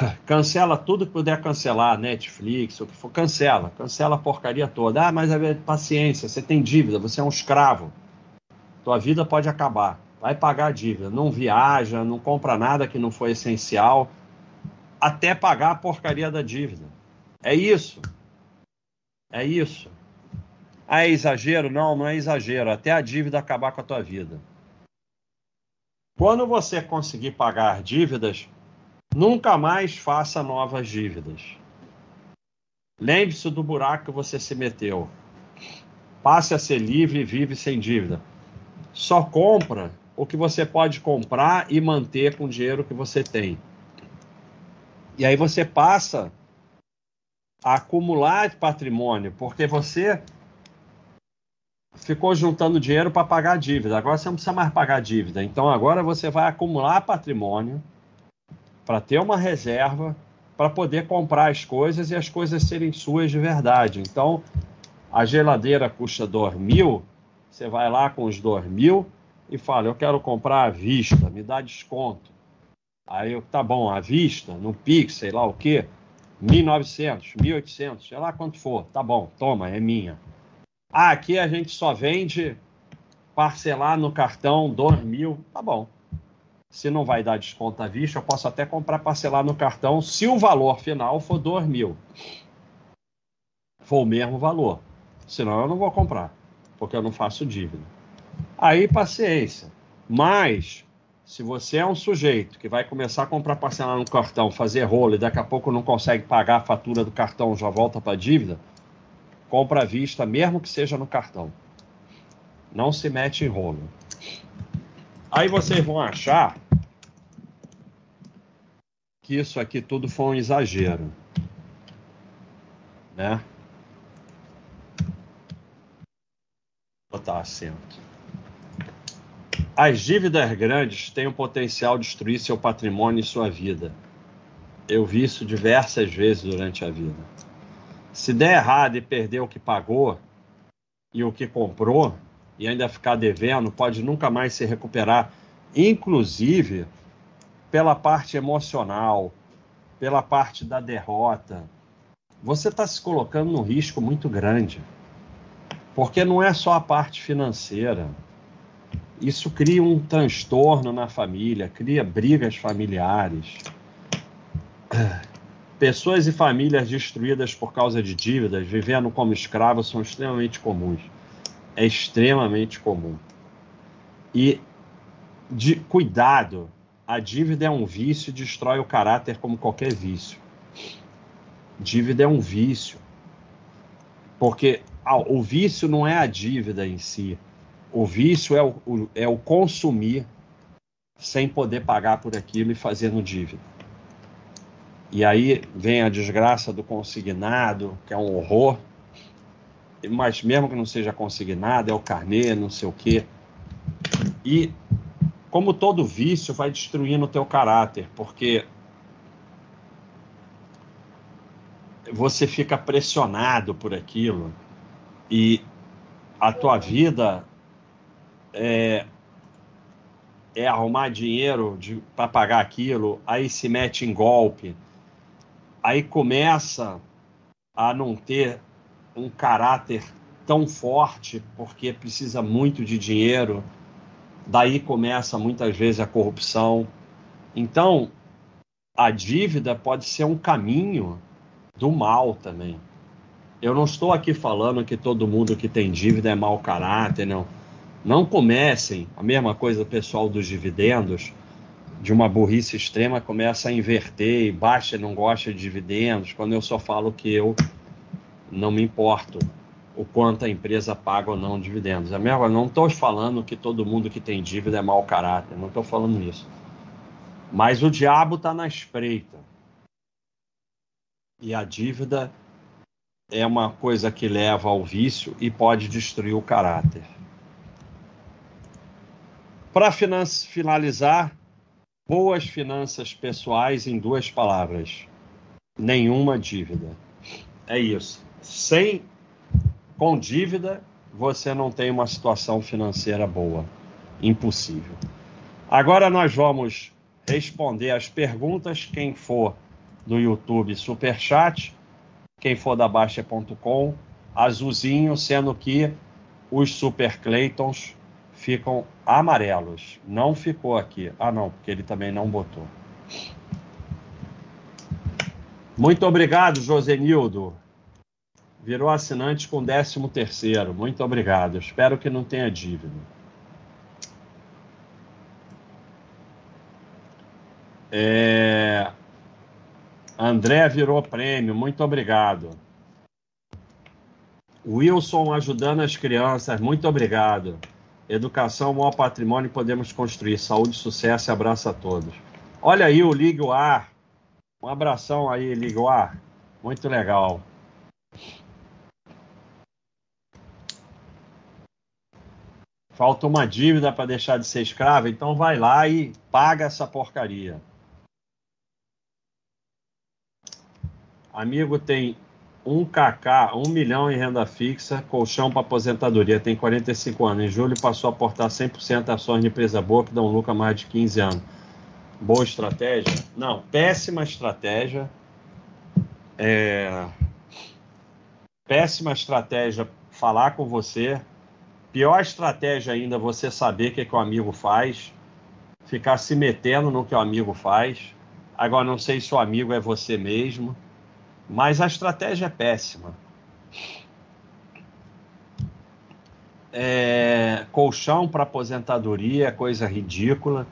Cancela tudo que puder cancelar, Netflix, o que for, cancela, cancela a porcaria toda. Ah, mas é paciência, você tem dívida, você é um escravo. Tua vida pode acabar. Vai pagar a dívida. Não viaja, não compra nada que não foi essencial, até pagar a porcaria da dívida. É isso. É isso. Ah, é exagero? Não, não é exagero. Até a dívida acabar com a tua vida. Quando você conseguir pagar dívidas, Nunca mais faça novas dívidas. Lembre-se do buraco que você se meteu. passe a ser livre e vive sem dívida. Só compra o que você pode comprar e manter com o dinheiro que você tem. E aí você passa a acumular patrimônio, porque você ficou juntando dinheiro para pagar dívida. Agora você não precisa mais pagar dívida. Então agora você vai acumular patrimônio para ter uma reserva para poder comprar as coisas e as coisas serem suas de verdade. Então a geladeira custa dois mil, você vai lá com os dois mil e fala: Eu quero comprar à vista, me dá desconto. Aí eu, tá bom, à vista, no Pix, sei lá o quê, 1.900, 1.800, sei lá quanto for, tá bom, toma, é minha. Ah, aqui a gente só vende parcelar no cartão 2 mil, tá bom. Se não vai dar desconto à vista, eu posso até comprar parcelar no cartão se o valor final for 2 mil. For o mesmo valor. Senão eu não vou comprar, porque eu não faço dívida. Aí paciência. Mas se você é um sujeito que vai começar a comprar parcelar no cartão, fazer rolo e daqui a pouco não consegue pagar a fatura do cartão, já volta para a dívida, compra à vista, mesmo que seja no cartão. Não se mete em rolo. Aí vocês vão achar que isso aqui tudo foi um exagero. Né? Vou botar assento. As dívidas grandes têm o potencial de destruir seu patrimônio e sua vida. Eu vi isso diversas vezes durante a vida. Se der errado e perder o que pagou e o que comprou e ainda ficar devendo, pode nunca mais se recuperar, inclusive pela parte emocional, pela parte da derrota. Você está se colocando num risco muito grande, porque não é só a parte financeira. Isso cria um transtorno na família, cria brigas familiares Pessoas e famílias destruídas por causa de dívidas, vivendo como escravos, são extremamente comuns. É extremamente comum. E de, cuidado, a dívida é um vício e destrói o caráter como qualquer vício. Dívida é um vício. Porque ah, o vício não é a dívida em si. O vício é o, o, é o consumir sem poder pagar por aquilo e fazendo dívida. E aí vem a desgraça do consignado, que é um horror. Mas mesmo que não seja consignado, é o carnê, não sei o quê. E como todo vício vai destruindo o teu caráter, porque você fica pressionado por aquilo e a tua vida é, é arrumar dinheiro para pagar aquilo, aí se mete em golpe aí começa a não ter um caráter tão forte porque precisa muito de dinheiro. Daí começa muitas vezes a corrupção. Então, a dívida pode ser um caminho do mal também. Eu não estou aqui falando que todo mundo que tem dívida é mau caráter, não. Não comecem, a mesma coisa pessoal dos dividendos, de uma burrice extrema começa a inverter e baixa não gosta de dividendos, quando eu só falo que eu não me importo o quanto a empresa paga ou não dividendos. Mesma, não estou falando que todo mundo que tem dívida é mau caráter, não estou falando isso. Mas o diabo está na espreita. E a dívida é uma coisa que leva ao vício e pode destruir o caráter. Para finalizar, Boas finanças pessoais em duas palavras: nenhuma dívida. É isso. Sem com dívida, você não tem uma situação financeira boa. Impossível. Agora nós vamos responder as perguntas. Quem for do YouTube, Superchat. Quem for da Baixa.com, azulzinho, sendo que os Super Claytons ficam amarelos. Não ficou aqui. Ah, não, porque ele também não botou. Muito obrigado, Josenildo. Virou assinante com 13 terceiro. Muito obrigado. Espero que não tenha dívida. É... André virou prêmio. Muito obrigado. Wilson ajudando as crianças, muito obrigado. Educação, maior patrimônio podemos construir. Saúde, sucesso e abraço a todos. Olha aí o Ligue o Ar. Um abração aí, Ligue o Ar. Muito legal. Falta uma dívida para deixar de ser escravo, então vai lá e paga essa porcaria. Amigo tem 1kk, 1 milhão em renda fixa, colchão para aposentadoria, tem 45 anos. Em julho passou a aportar 100% ações de empresa boa que dão lucro há mais de 15 anos. Boa estratégia? Não, péssima estratégia. É... Péssima estratégia falar com você. Pior estratégia ainda você saber o que, que o amigo faz. Ficar se metendo no que o amigo faz. Agora, não sei se o amigo é você mesmo. Mas a estratégia é péssima. É, colchão para aposentadoria é coisa ridícula.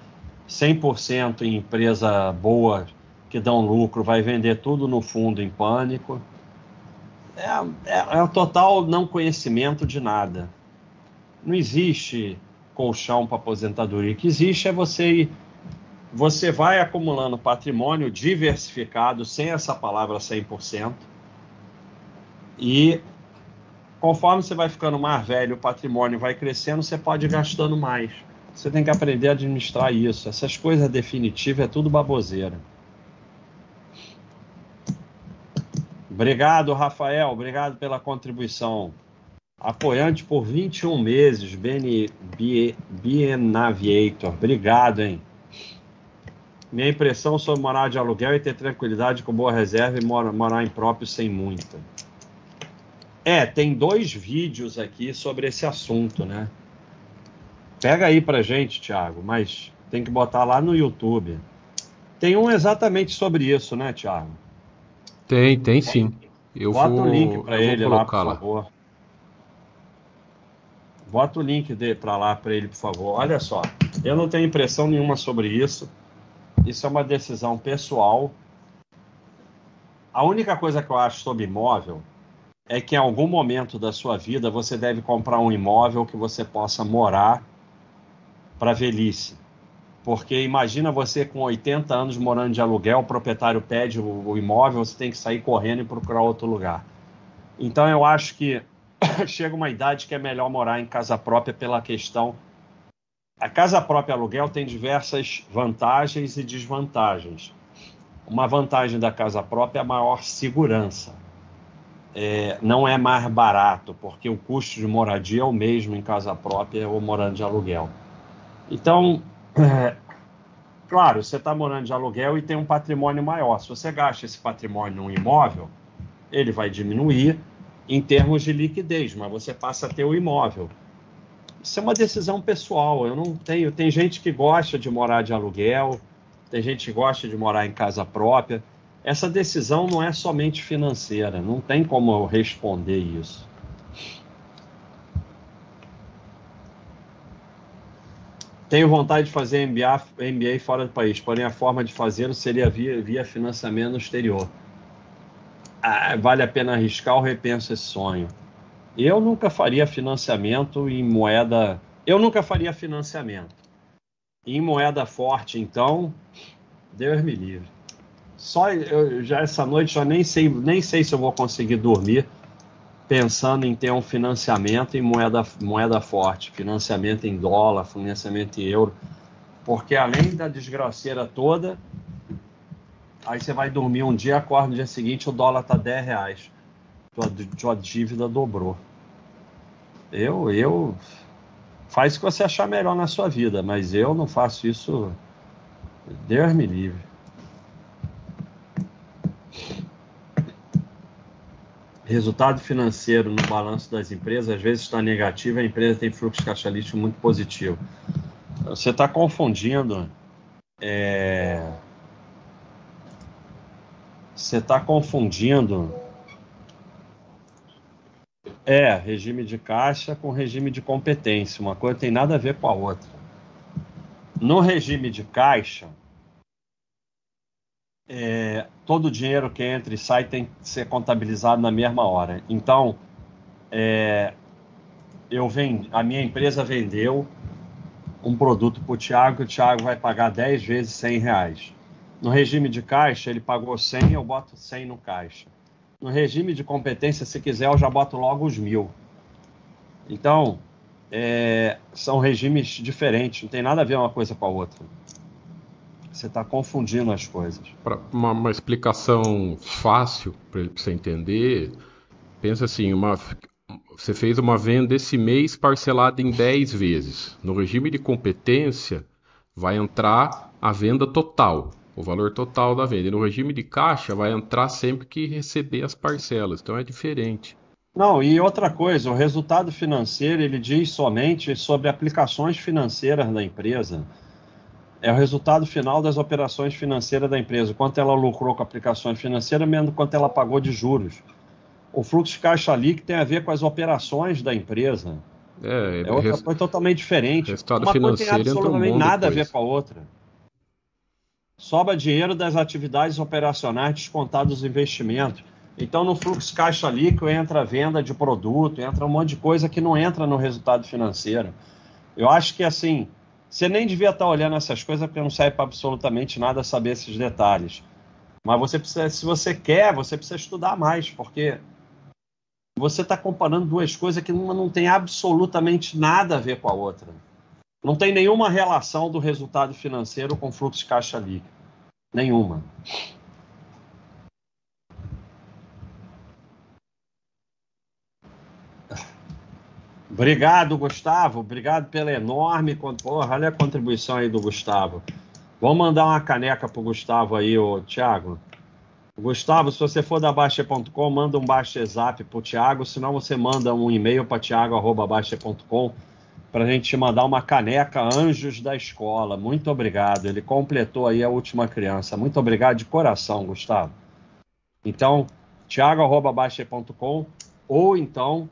100% em empresa boa que dão lucro, vai vender tudo no fundo em pânico. É, é, é o total não conhecimento de nada. Não existe colchão para aposentadoria. O que existe é você ir você vai acumulando patrimônio diversificado, sem essa palavra 100%, e conforme você vai ficando mais velho, o patrimônio vai crescendo, você pode ir gastando mais. Você tem que aprender a administrar isso. Essas coisas definitivas é tudo baboseira. Obrigado, Rafael. Obrigado pela contribuição. Apoiante por 21 meses, Bienaviator. Obrigado, hein? Minha impressão sobre morar de aluguel é ter tranquilidade com boa reserva e morar, morar em próprio sem muita. É, tem dois vídeos aqui sobre esse assunto, né? Pega aí pra gente, Thiago, mas tem que botar lá no YouTube. Tem um exatamente sobre isso, né, Thiago? Tem, tem sim. Eu Bota vou, o link para ele lá, por lá. Bota o link para lá para ele, por favor. Olha só, eu não tenho impressão nenhuma sobre isso. Isso é uma decisão pessoal. A única coisa que eu acho sobre imóvel é que em algum momento da sua vida você deve comprar um imóvel que você possa morar para velhice. Porque imagina você com 80 anos morando de aluguel, o proprietário pede o, o imóvel, você tem que sair correndo e procurar outro lugar. Então eu acho que chega uma idade que é melhor morar em casa própria pela questão a casa própria aluguel tem diversas vantagens e desvantagens. Uma vantagem da casa própria é a maior segurança. É, não é mais barato, porque o custo de moradia é o mesmo em casa própria ou morando de aluguel. Então, é, claro, você está morando de aluguel e tem um patrimônio maior. Se você gasta esse patrimônio num imóvel, ele vai diminuir em termos de liquidez, mas você passa a ter o imóvel isso é uma decisão pessoal. Eu não tenho. Tem gente que gosta de morar de aluguel, tem gente que gosta de morar em casa própria. Essa decisão não é somente financeira, não tem como eu responder isso. Tenho vontade de fazer MBA, MBA fora do país, porém a forma de fazê-lo seria via, via financiamento no exterior. Ah, vale a pena arriscar ou repenso esse sonho? Eu nunca faria financiamento em moeda. Eu nunca faria financiamento. Em moeda forte, então, Deus me livre. Só eu, já essa noite já nem sei, nem sei se eu vou conseguir dormir pensando em ter um financiamento em moeda, moeda forte, financiamento em dólar, financiamento em euro, porque além da desgraceira toda, aí você vai dormir um dia, acorda no dia seguinte, o dólar tá 10 reais. Tua, tua dívida dobrou. Eu, eu faz o que você achar melhor na sua vida, mas eu não faço isso. Deus me livre. Resultado financeiro no balanço das empresas às vezes está negativo, a empresa tem fluxo caixa líquido muito positivo. Você está confundindo. É... Você está confundindo é, regime de caixa com regime de competência. Uma coisa tem nada a ver com a outra. No regime de caixa, é, todo o dinheiro que entra e sai tem que ser contabilizado na mesma hora. Então, é, eu vend, a minha empresa vendeu um produto para o Thiago, o Thiago vai pagar 10 vezes 100 reais. No regime de caixa, ele pagou 100, eu boto 100 no caixa. No regime de competência, se quiser, eu já boto logo os mil. Então, é, são regimes diferentes, não tem nada a ver uma coisa com a outra. Você está confundindo as coisas. Para uma, uma, explicação fácil para você entender, pensa assim, uma, você fez uma venda esse mês parcelada em 10 vezes. No regime de competência, vai entrar a venda total o valor total da venda. E no regime de caixa vai entrar sempre que receber as parcelas, então é diferente. Não, e outra coisa, o resultado financeiro ele diz somente sobre aplicações financeiras da empresa. É o resultado final das operações financeiras da empresa, quanto ela lucrou com aplicações financeiras, menos quanto ela pagou de juros. O fluxo de caixa líquido tem a ver com as operações da empresa. É, é outra res... coisa totalmente diferente. Resultado Uma financeiro coisa tem absolutamente nada depois. a ver com a outra sobra dinheiro das atividades operacionais descontado dos investimentos. Então, no fluxo caixa líquido entra a venda de produto, entra um monte de coisa que não entra no resultado financeiro. Eu acho que, assim, você nem devia estar olhando essas coisas porque não serve para absolutamente nada saber esses detalhes. Mas você precisa, se você quer, você precisa estudar mais, porque você está comparando duas coisas que uma não tem absolutamente nada a ver com a outra. Não tem nenhuma relação do resultado financeiro com fluxo de caixa líquido. Nenhuma. Obrigado, Gustavo. Obrigado pela enorme. Porra, olha a contribuição aí do Gustavo. Vamos mandar uma caneca pro Gustavo aí, ô Thiago. Gustavo, se você for da Baixa.com, manda um Baixa Zap pro Thiago, senão você manda um e-mail para thiago.baixa.com para a gente mandar uma caneca Anjos da Escola. Muito obrigado. Ele completou aí a última criança. Muito obrigado de coração, Gustavo. Então, thiago.baixa.com ou então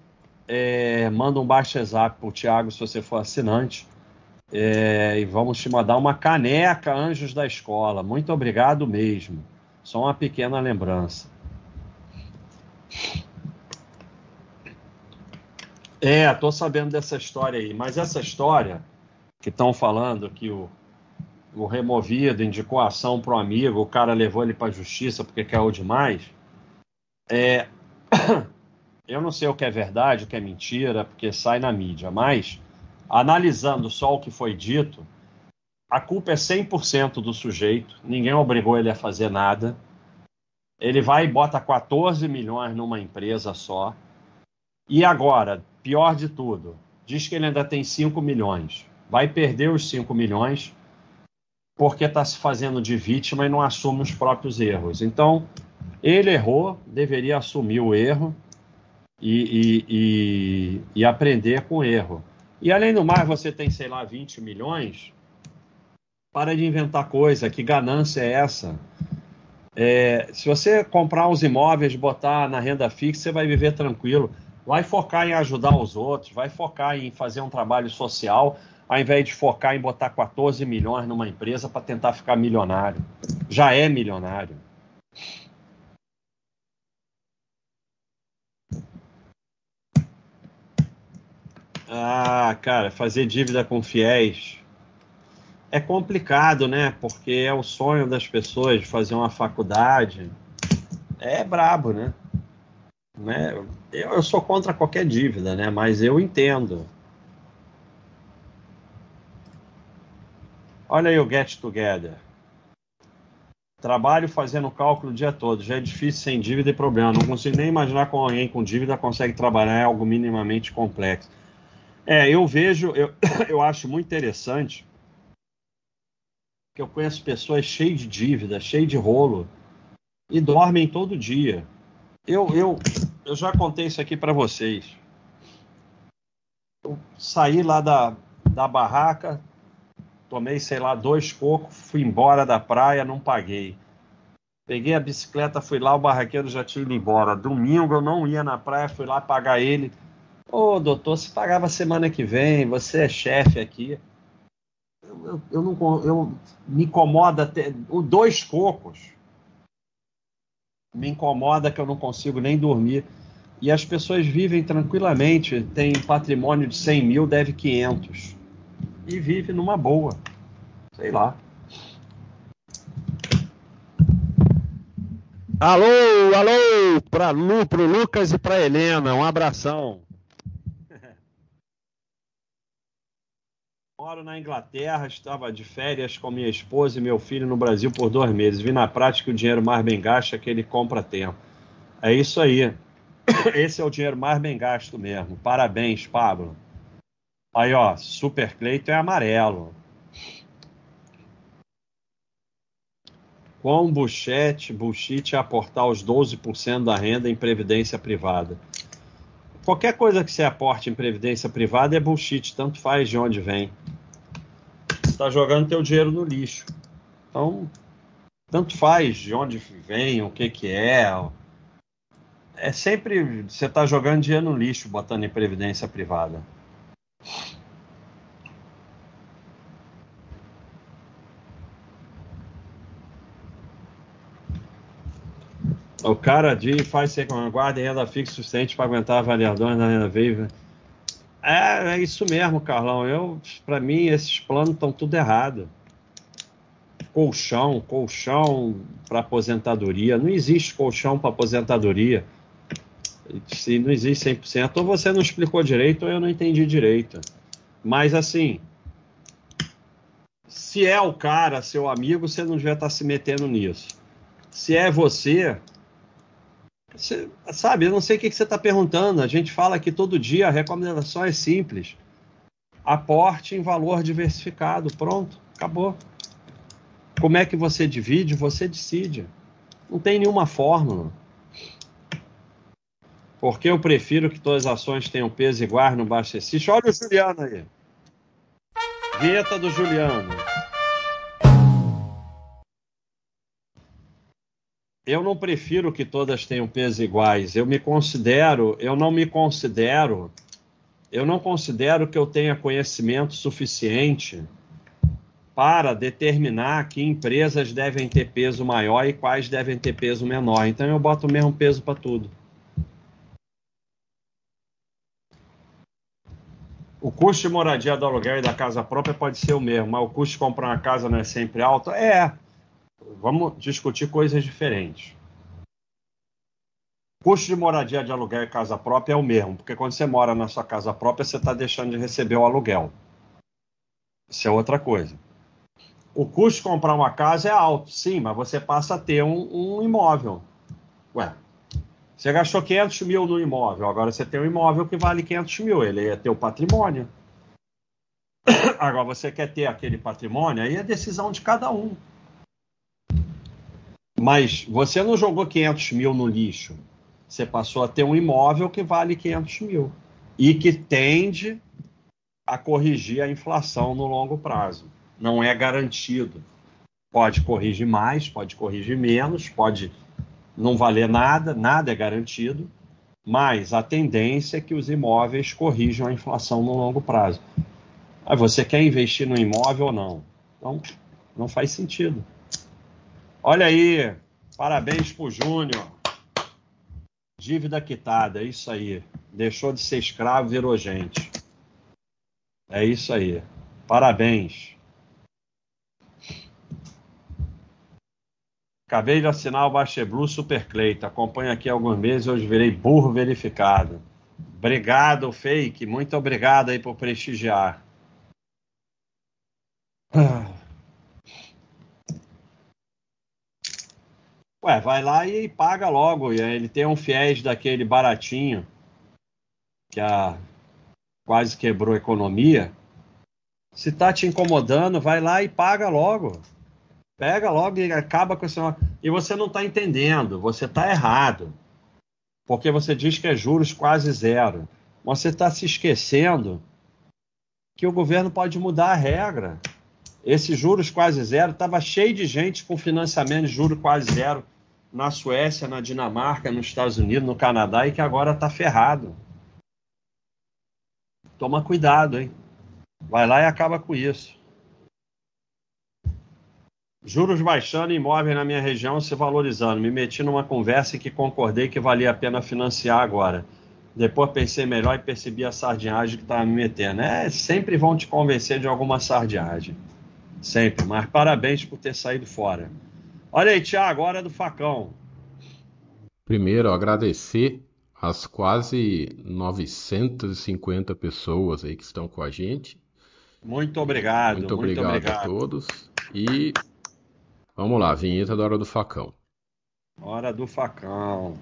é, manda um baixa zap para o Thiago se você for assinante. É, e vamos te mandar uma caneca Anjos da Escola. Muito obrigado mesmo. Só uma pequena lembrança. É, tô sabendo dessa história aí. Mas essa história que estão falando que o, o removido indicou ação um amigo, o cara levou ele para justiça porque caiu demais. É, eu não sei o que é verdade, o que é mentira, porque sai na mídia, mas analisando só o que foi dito, a culpa é 100% do sujeito, ninguém obrigou ele a fazer nada. Ele vai e bota 14 milhões numa empresa só. E agora, pior de tudo, diz que ele ainda tem 5 milhões. Vai perder os 5 milhões porque está se fazendo de vítima e não assume os próprios erros. Então, ele errou, deveria assumir o erro e, e, e, e aprender com o erro. E além do mais, você tem, sei lá, 20 milhões. Para de inventar coisa, que ganância é essa? É, se você comprar uns imóveis, botar na renda fixa, você vai viver tranquilo vai focar em ajudar os outros, vai focar em fazer um trabalho social, ao invés de focar em botar 14 milhões numa empresa para tentar ficar milionário. Já é milionário. Ah, cara, fazer dívida com fiéis é complicado, né? Porque é o sonho das pessoas de fazer uma faculdade. É brabo, né? Né? Eu, eu sou contra qualquer dívida, né? Mas eu entendo. Olha aí o Get Together. Trabalho fazendo cálculo o dia todo. Já é difícil sem dívida e problema. Não consigo nem imaginar como alguém com dívida consegue trabalhar algo minimamente complexo. É, eu vejo, eu, eu acho muito interessante que eu conheço pessoas cheias de dívida, cheias de rolo e dormem todo dia. Eu, eu, eu já contei isso aqui para vocês. Eu saí lá da, da barraca, tomei, sei lá, dois cocos, fui embora da praia, não paguei. Peguei a bicicleta, fui lá, o barraqueiro já tinha ido embora. Domingo eu não ia na praia, fui lá pagar ele. Ô, oh, doutor, se pagava semana que vem, você é chefe aqui. Eu, eu, eu, não eu me incomoda ter dois cocos me incomoda que eu não consigo nem dormir. E as pessoas vivem tranquilamente, tem patrimônio de 100 mil, deve 500. E vive numa boa. Sei lá. Alô, alô, para Lu, pro Lucas e para Helena, um abração. Moro na Inglaterra, estava de férias com minha esposa e meu filho no Brasil por dois meses. Vi na prática o dinheiro mais bem gasto é que ele compra tempo. É isso aí. Esse é o dinheiro mais bem gasto mesmo. Parabéns, Pablo. Aí, ó, Super Cleiton é amarelo. Com buchete, bullshit é aportar os 12% da renda em previdência privada. Qualquer coisa que você aporte em previdência privada é bullshit, tanto faz de onde vem. Você está jogando teu dinheiro no lixo. Então, tanto faz de onde vem, o que que é. É sempre você está jogando dinheiro no lixo, botando em previdência privada. O cara de faz ser com guarda renda fixa suficiente para aguentar avaliadores da renda viva. É, é isso mesmo, Carlão. Eu, para mim, esses planos estão tudo errado. Colchão, colchão para aposentadoria. Não existe colchão para aposentadoria. Se não existe 100%, ou você não explicou direito, ou eu não entendi direito. Mas assim, se é o cara, seu amigo, você não devia estar se metendo nisso. Se é você, você, sabe, eu não sei o que, você está perguntando. A gente fala aqui todo dia, a recomendação é simples. Aporte em valor diversificado. Pronto, acabou. Como é que você divide? Você decide. Não tem nenhuma fórmula. Porque eu prefiro que todas as ações tenham peso igual no baixo Olha o Juliano aí. Vinheta do Juliano. Eu não prefiro que todas tenham peso iguais. Eu me considero, eu não me considero, eu não considero que eu tenha conhecimento suficiente para determinar que empresas devem ter peso maior e quais devem ter peso menor. Então eu boto o mesmo peso para tudo. O custo de moradia do aluguel e da casa própria pode ser o mesmo, mas o custo de comprar uma casa não é sempre alto? É, vamos discutir coisas diferentes. Custo de moradia de aluguel e casa própria é o mesmo, porque quando você mora na sua casa própria, você está deixando de receber o aluguel. Isso é outra coisa. O custo de comprar uma casa é alto, sim, mas você passa a ter um, um imóvel. Ué, você gastou 500 mil no imóvel, agora você tem um imóvel que vale 500 mil, ele é teu patrimônio. Agora você quer ter aquele patrimônio, aí é decisão de cada um. Mas você não jogou 500 mil no lixo. Você passou a ter um imóvel que vale 500 mil e que tende a corrigir a inflação no longo prazo. Não é garantido. Pode corrigir mais, pode corrigir menos, pode não valer nada, nada é garantido, mas a tendência é que os imóveis corrijam a inflação no longo prazo. Aí você quer investir no imóvel ou não? Então, não faz sentido. Olha aí, parabéns pro Júnior. Dívida quitada, é isso aí. Deixou de ser escravo, virou gente. É isso aí. Parabéns. Acabei de assinar o Baixa Blue Super Cleito. Acompanho aqui alguns meses, hoje virei burro verificado. Obrigado, Fake. Muito obrigado aí por prestigiar. Ah. Ué, vai lá e paga logo. Ele tem um fiéis daquele baratinho que a, quase quebrou a economia. Se tá te incomodando, vai lá e paga logo. Pega logo e acaba com esse. E você não está entendendo, você está errado. Porque você diz que é juros quase zero. Você está se esquecendo que o governo pode mudar a regra. Esses juros quase zero estava cheio de gente com financiamento de juros quase zero na Suécia, na Dinamarca, nos Estados Unidos, no Canadá e que agora está ferrado. Toma cuidado, hein? Vai lá e acaba com isso. Juros baixando, imóveis na minha região se valorizando. Me meti numa conversa que concordei que valia a pena financiar agora. Depois pensei melhor e percebi a sardinhagem que estava me metendo. É, sempre vão te convencer de alguma sardinhagem. Sempre. Mas parabéns por ter saído fora. Olha aí, Tiago, hora do facão. Primeiro, agradecer as quase 950 pessoas aí que estão com a gente. Muito obrigado. Muito obrigado, muito obrigado. a todos. E vamos lá, vinheta da Hora do Facão. Hora do Facão.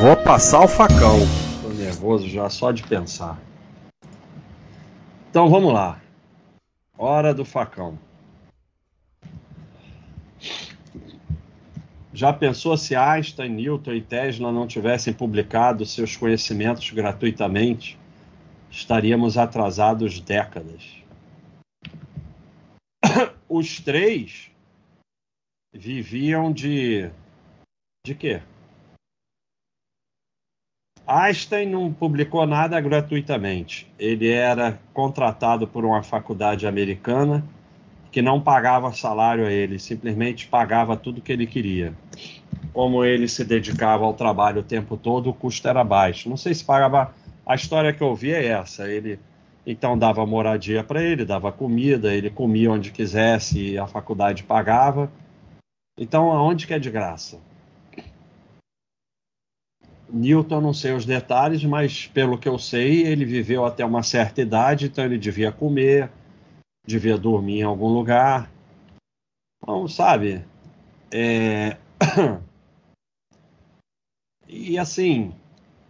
Vou passar o facão. Tô nervoso já só de pensar. Então vamos lá. Hora do facão. Já pensou se Einstein, Newton e Tesla não tivessem publicado seus conhecimentos gratuitamente? Estaríamos atrasados décadas. Os três viviam de. de quê? Einstein não publicou nada gratuitamente. Ele era contratado por uma faculdade americana que não pagava salário a ele, simplesmente pagava tudo que ele queria. Como ele se dedicava ao trabalho o tempo todo, o custo era baixo. Não sei se pagava. A história que eu vi é essa. Ele então dava moradia para ele, dava comida, ele comia onde quisesse e a faculdade pagava. Então, aonde que é de graça? Newton, não sei os detalhes, mas pelo que eu sei, ele viveu até uma certa idade, então ele devia comer, devia dormir em algum lugar. Então, sabe? É... e assim,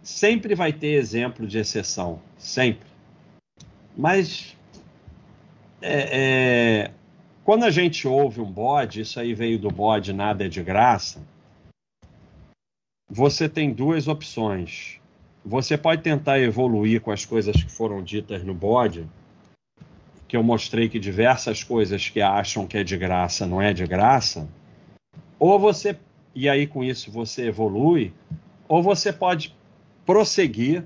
sempre vai ter exemplo de exceção, sempre. Mas é, é... quando a gente ouve um bode, isso aí veio do bode, nada é de graça. Você tem duas opções. Você pode tentar evoluir com as coisas que foram ditas no bode, que eu mostrei que diversas coisas que acham que é de graça não é de graça, ou você, e aí com isso você evolui, ou você pode prosseguir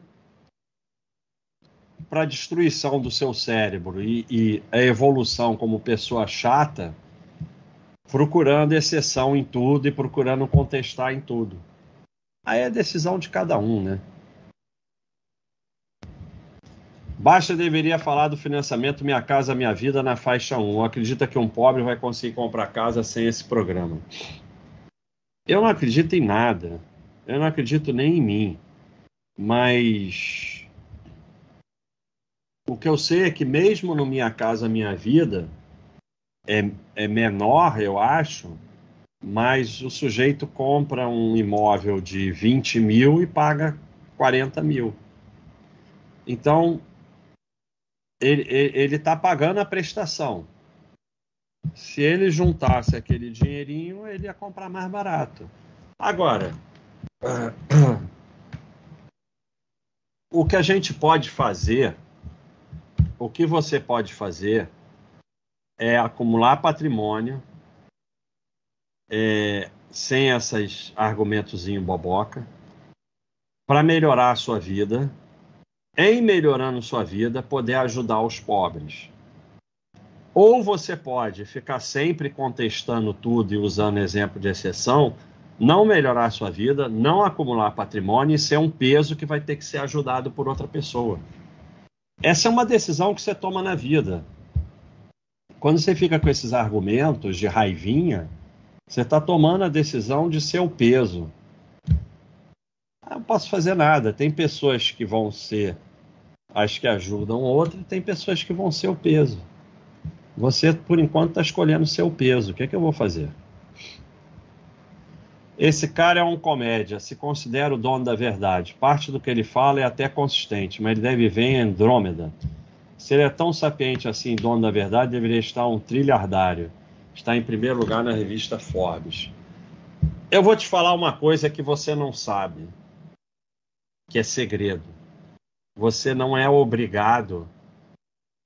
para a destruição do seu cérebro e, e a evolução como pessoa chata, procurando exceção em tudo e procurando contestar em tudo. Aí é decisão de cada um, né? Basta deveria falar do financiamento Minha Casa Minha Vida na faixa 1. Acredita que um pobre vai conseguir comprar casa sem esse programa? Eu não acredito em nada. Eu não acredito nem em mim. Mas o que eu sei é que mesmo no Minha Casa Minha Vida é, é menor, eu acho, mas o sujeito compra um imóvel de 20 mil e paga 40 mil. Então, ele está pagando a prestação. Se ele juntasse aquele dinheirinho, ele ia comprar mais barato. Agora, o que a gente pode fazer, o que você pode fazer é acumular patrimônio é, sem esses argumentos boboca para melhorar a sua vida em melhorando sua vida, poder ajudar os pobres. Ou você pode ficar sempre contestando tudo e usando exemplo de exceção, não melhorar sua vida, não acumular patrimônio e ser um peso que vai ter que ser ajudado por outra pessoa. Essa é uma decisão que você toma na vida. Quando você fica com esses argumentos de raivinha, você está tomando a decisão de ser o peso. Ah, não posso fazer nada. Tem pessoas que vão ser as que ajudam outra, e tem pessoas que vão ser o peso. Você, por enquanto, está escolhendo ser o peso. O que é que eu vou fazer? Esse cara é um comédia, se considera o dono da verdade. Parte do que ele fala é até consistente, mas ele deve viver em Andrômeda. Se ele é tão sapiente assim, dono da verdade, deveria estar um trilhardário. Está em primeiro lugar na revista Forbes. Eu vou te falar uma coisa que você não sabe, que é segredo. Você não é obrigado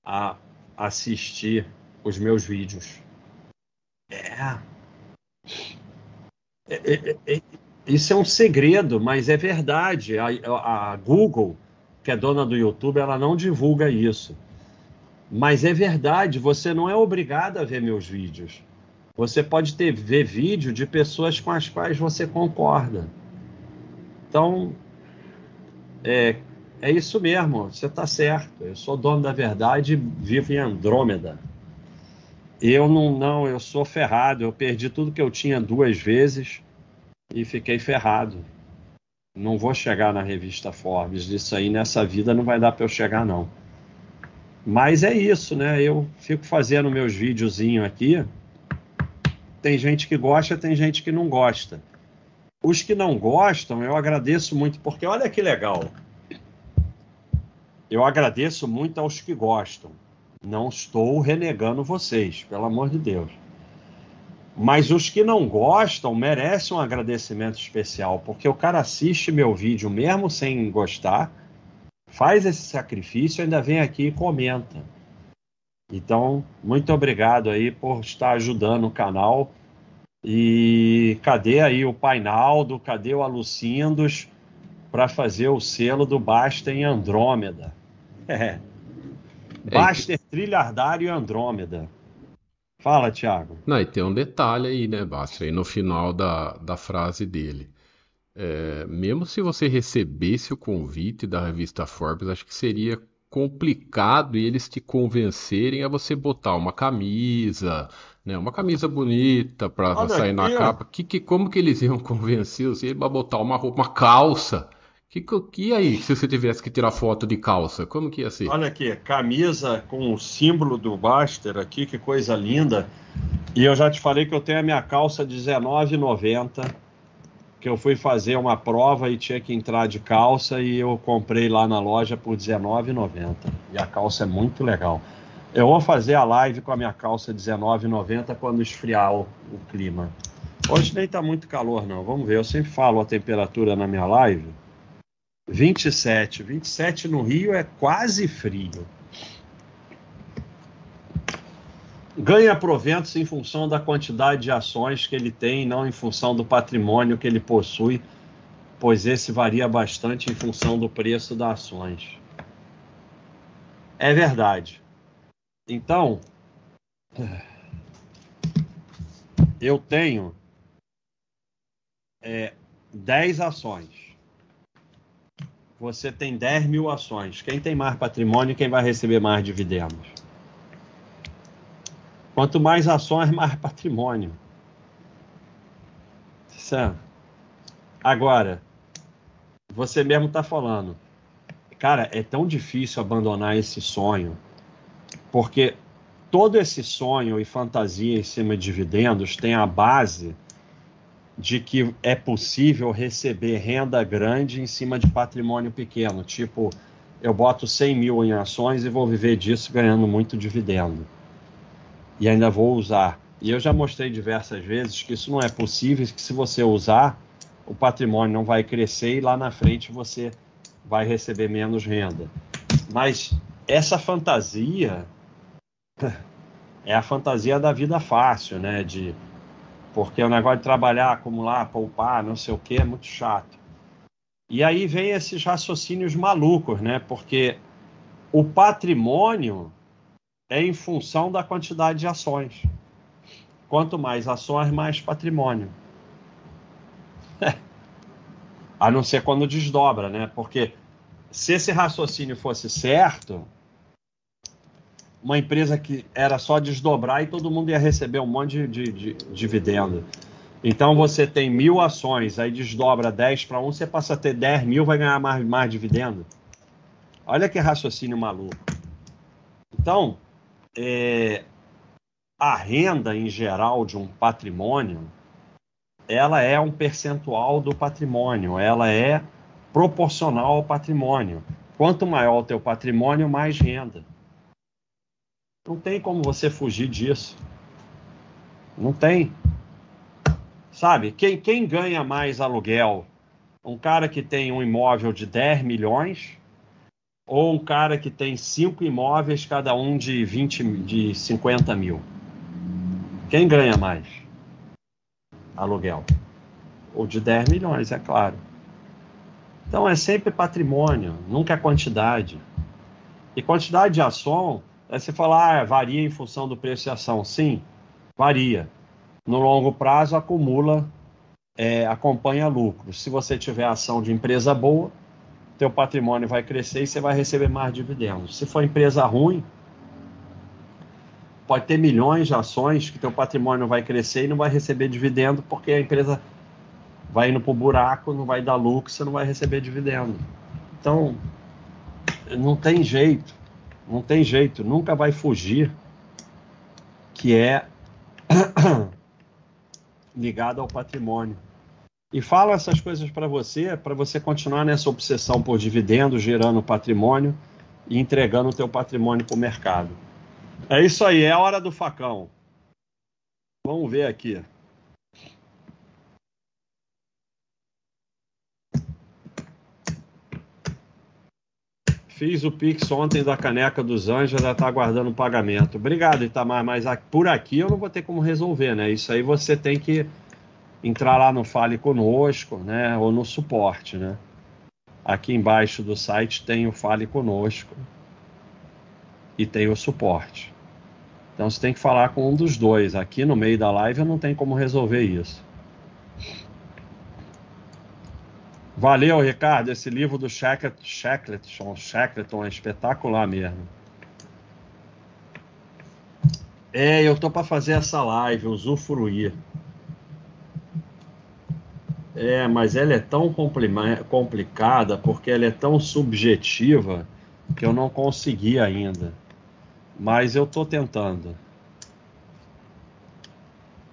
a assistir os meus vídeos. É. É, é, é, isso é um segredo, mas é verdade. A, a, Google, que é dona do YouTube, ela não divulga isso. Mas é verdade, você não é obrigado a ver meus vídeos. Você pode ter ver vídeo de pessoas com as quais você concorda. Então, é, é isso mesmo, você está certo. Eu sou dono da verdade vivo em Andrômeda. Eu não, não, eu sou ferrado. Eu perdi tudo que eu tinha duas vezes e fiquei ferrado. Não vou chegar na revista Forbes. Isso aí nessa vida não vai dar para eu chegar, não. Mas é isso, né? Eu fico fazendo meus videozinhos aqui. Tem gente que gosta, tem gente que não gosta. Os que não gostam, eu agradeço muito, porque olha que legal. Eu agradeço muito aos que gostam. Não estou renegando vocês, pelo amor de Deus. Mas os que não gostam merecem um agradecimento especial, porque o cara assiste meu vídeo mesmo sem gostar, faz esse sacrifício ainda vem aqui e comenta. Então, muito obrigado aí por estar ajudando o canal. E cadê aí o Painaldo? Cadê o Alucindos para fazer o selo do Basta em Andrômeda? É. Baster, Trilhardário e Andrômeda. Fala, Thiago. Não, e tem um detalhe aí, né, Baster, no final da, da frase dele. É, mesmo se você recebesse o convite da revista Forbes, acho que seria complicado eles te convencerem a você botar uma camisa, né, uma camisa bonita para sair na capa. Que, que, como que eles iam convencer você a botar uma roupa, uma calça? Que, que aí, se você tivesse que tirar foto de calça, como que ia ser? Olha aqui, camisa com o símbolo do Baster aqui, que coisa linda. E eu já te falei que eu tenho a minha calça R$19,90, que eu fui fazer uma prova e tinha que entrar de calça e eu comprei lá na loja por R$19,90. E a calça é muito legal. Eu vou fazer a live com a minha calça R$19,90 quando esfriar o, o clima. Hoje nem tá muito calor não, vamos ver. Eu sempre falo a temperatura na minha live. 27. 27 no Rio é quase frio. Ganha proventos em função da quantidade de ações que ele tem, não em função do patrimônio que ele possui, pois esse varia bastante em função do preço das ações. É verdade. Então, eu tenho é, 10 ações você tem 10 mil ações. Quem tem mais patrimônio, quem vai receber mais dividendos? Quanto mais ações, mais patrimônio. Certo? Agora, você mesmo está falando, cara, é tão difícil abandonar esse sonho, porque todo esse sonho e fantasia em cima de dividendos tem a base de que é possível receber renda grande em cima de patrimônio pequeno. Tipo, eu boto 100 mil em ações e vou viver disso ganhando muito dividendo. E ainda vou usar. E eu já mostrei diversas vezes que isso não é possível, que se você usar, o patrimônio não vai crescer e lá na frente você vai receber menos renda. Mas essa fantasia é a fantasia da vida fácil, né? De porque o negócio de trabalhar, acumular, poupar, não sei o que, é muito chato. E aí vem esses raciocínios malucos, né? Porque o patrimônio é em função da quantidade de ações. Quanto mais ações, mais patrimônio. A não ser quando desdobra, né? Porque se esse raciocínio fosse certo, uma empresa que era só desdobrar e todo mundo ia receber um monte de, de, de dividendo. Então você tem mil ações, aí desdobra 10 para um, você passa a ter 10 mil, vai ganhar mais, mais dividendo. Olha que raciocínio maluco. Então, é, a renda em geral de um patrimônio, ela é um percentual do patrimônio, ela é proporcional ao patrimônio. Quanto maior o teu patrimônio, mais renda. Não tem como você fugir disso. Não tem. Sabe, quem, quem ganha mais aluguel? Um cara que tem um imóvel de 10 milhões ou um cara que tem cinco imóveis, cada um de 20, de 50 mil? Quem ganha mais? Aluguel. Ou de 10 milhões, é claro. Então é sempre patrimônio, nunca é quantidade. E quantidade de ação Aí você fala, ah, varia em função do preço e ação. Sim, varia. No longo prazo, acumula, é, acompanha lucro. Se você tiver ação de empresa boa, teu patrimônio vai crescer e você vai receber mais dividendos. Se for empresa ruim, pode ter milhões de ações que teu patrimônio vai crescer e não vai receber dividendo porque a empresa vai indo para o buraco, não vai dar lucro, você não vai receber dividendo. Então, não tem jeito, não tem jeito, nunca vai fugir que é ligado ao patrimônio. E falo essas coisas para você, para você continuar nessa obsessão por dividendos, gerando patrimônio e entregando o teu patrimônio para o mercado. É isso aí, é a hora do facão. Vamos ver aqui. Fiz o Pix ontem da caneca dos anjos, já está aguardando o pagamento. Obrigado, Itamar, mas por aqui eu não vou ter como resolver, né? Isso aí você tem que entrar lá no Fale Conosco, né? Ou no suporte, né? Aqui embaixo do site tem o Fale Conosco e tem o suporte. Então você tem que falar com um dos dois. Aqui no meio da live eu não tenho como resolver isso. Valeu, Ricardo. Esse livro do Shackleton, Shackleton é espetacular mesmo. É, eu tô para fazer essa live, usufruir. É, mas ela é tão complicada porque ela é tão subjetiva que eu não consegui ainda. Mas eu tô tentando.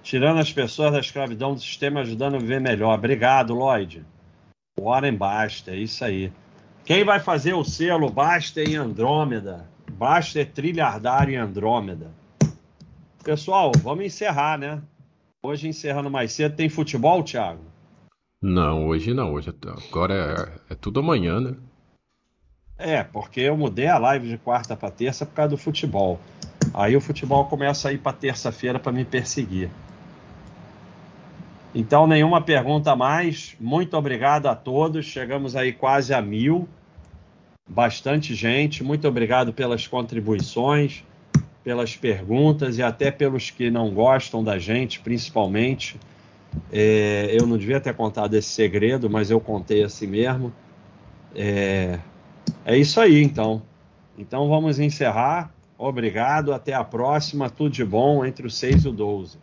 Tirando as pessoas da escravidão do sistema, ajudando a viver melhor. Obrigado, Lloyd. Warren Basta, é isso aí. Quem vai fazer o selo Basta em Andrômeda? Basta é trilhardário em Andrômeda. Pessoal, vamos encerrar, né? Hoje encerrando mais cedo. Tem futebol, Thiago? Não, hoje não. Hoje é agora é, é tudo amanhã, né? É, porque eu mudei a live de quarta para terça por causa do futebol. Aí o futebol começa a ir para terça-feira para me perseguir. Então, nenhuma pergunta mais. Muito obrigado a todos. Chegamos aí quase a mil. Bastante gente. Muito obrigado pelas contribuições, pelas perguntas e até pelos que não gostam da gente, principalmente. É, eu não devia ter contado esse segredo, mas eu contei assim mesmo. É, é isso aí, então. Então vamos encerrar. Obrigado. Até a próxima. Tudo de bom entre o 6 e o 12.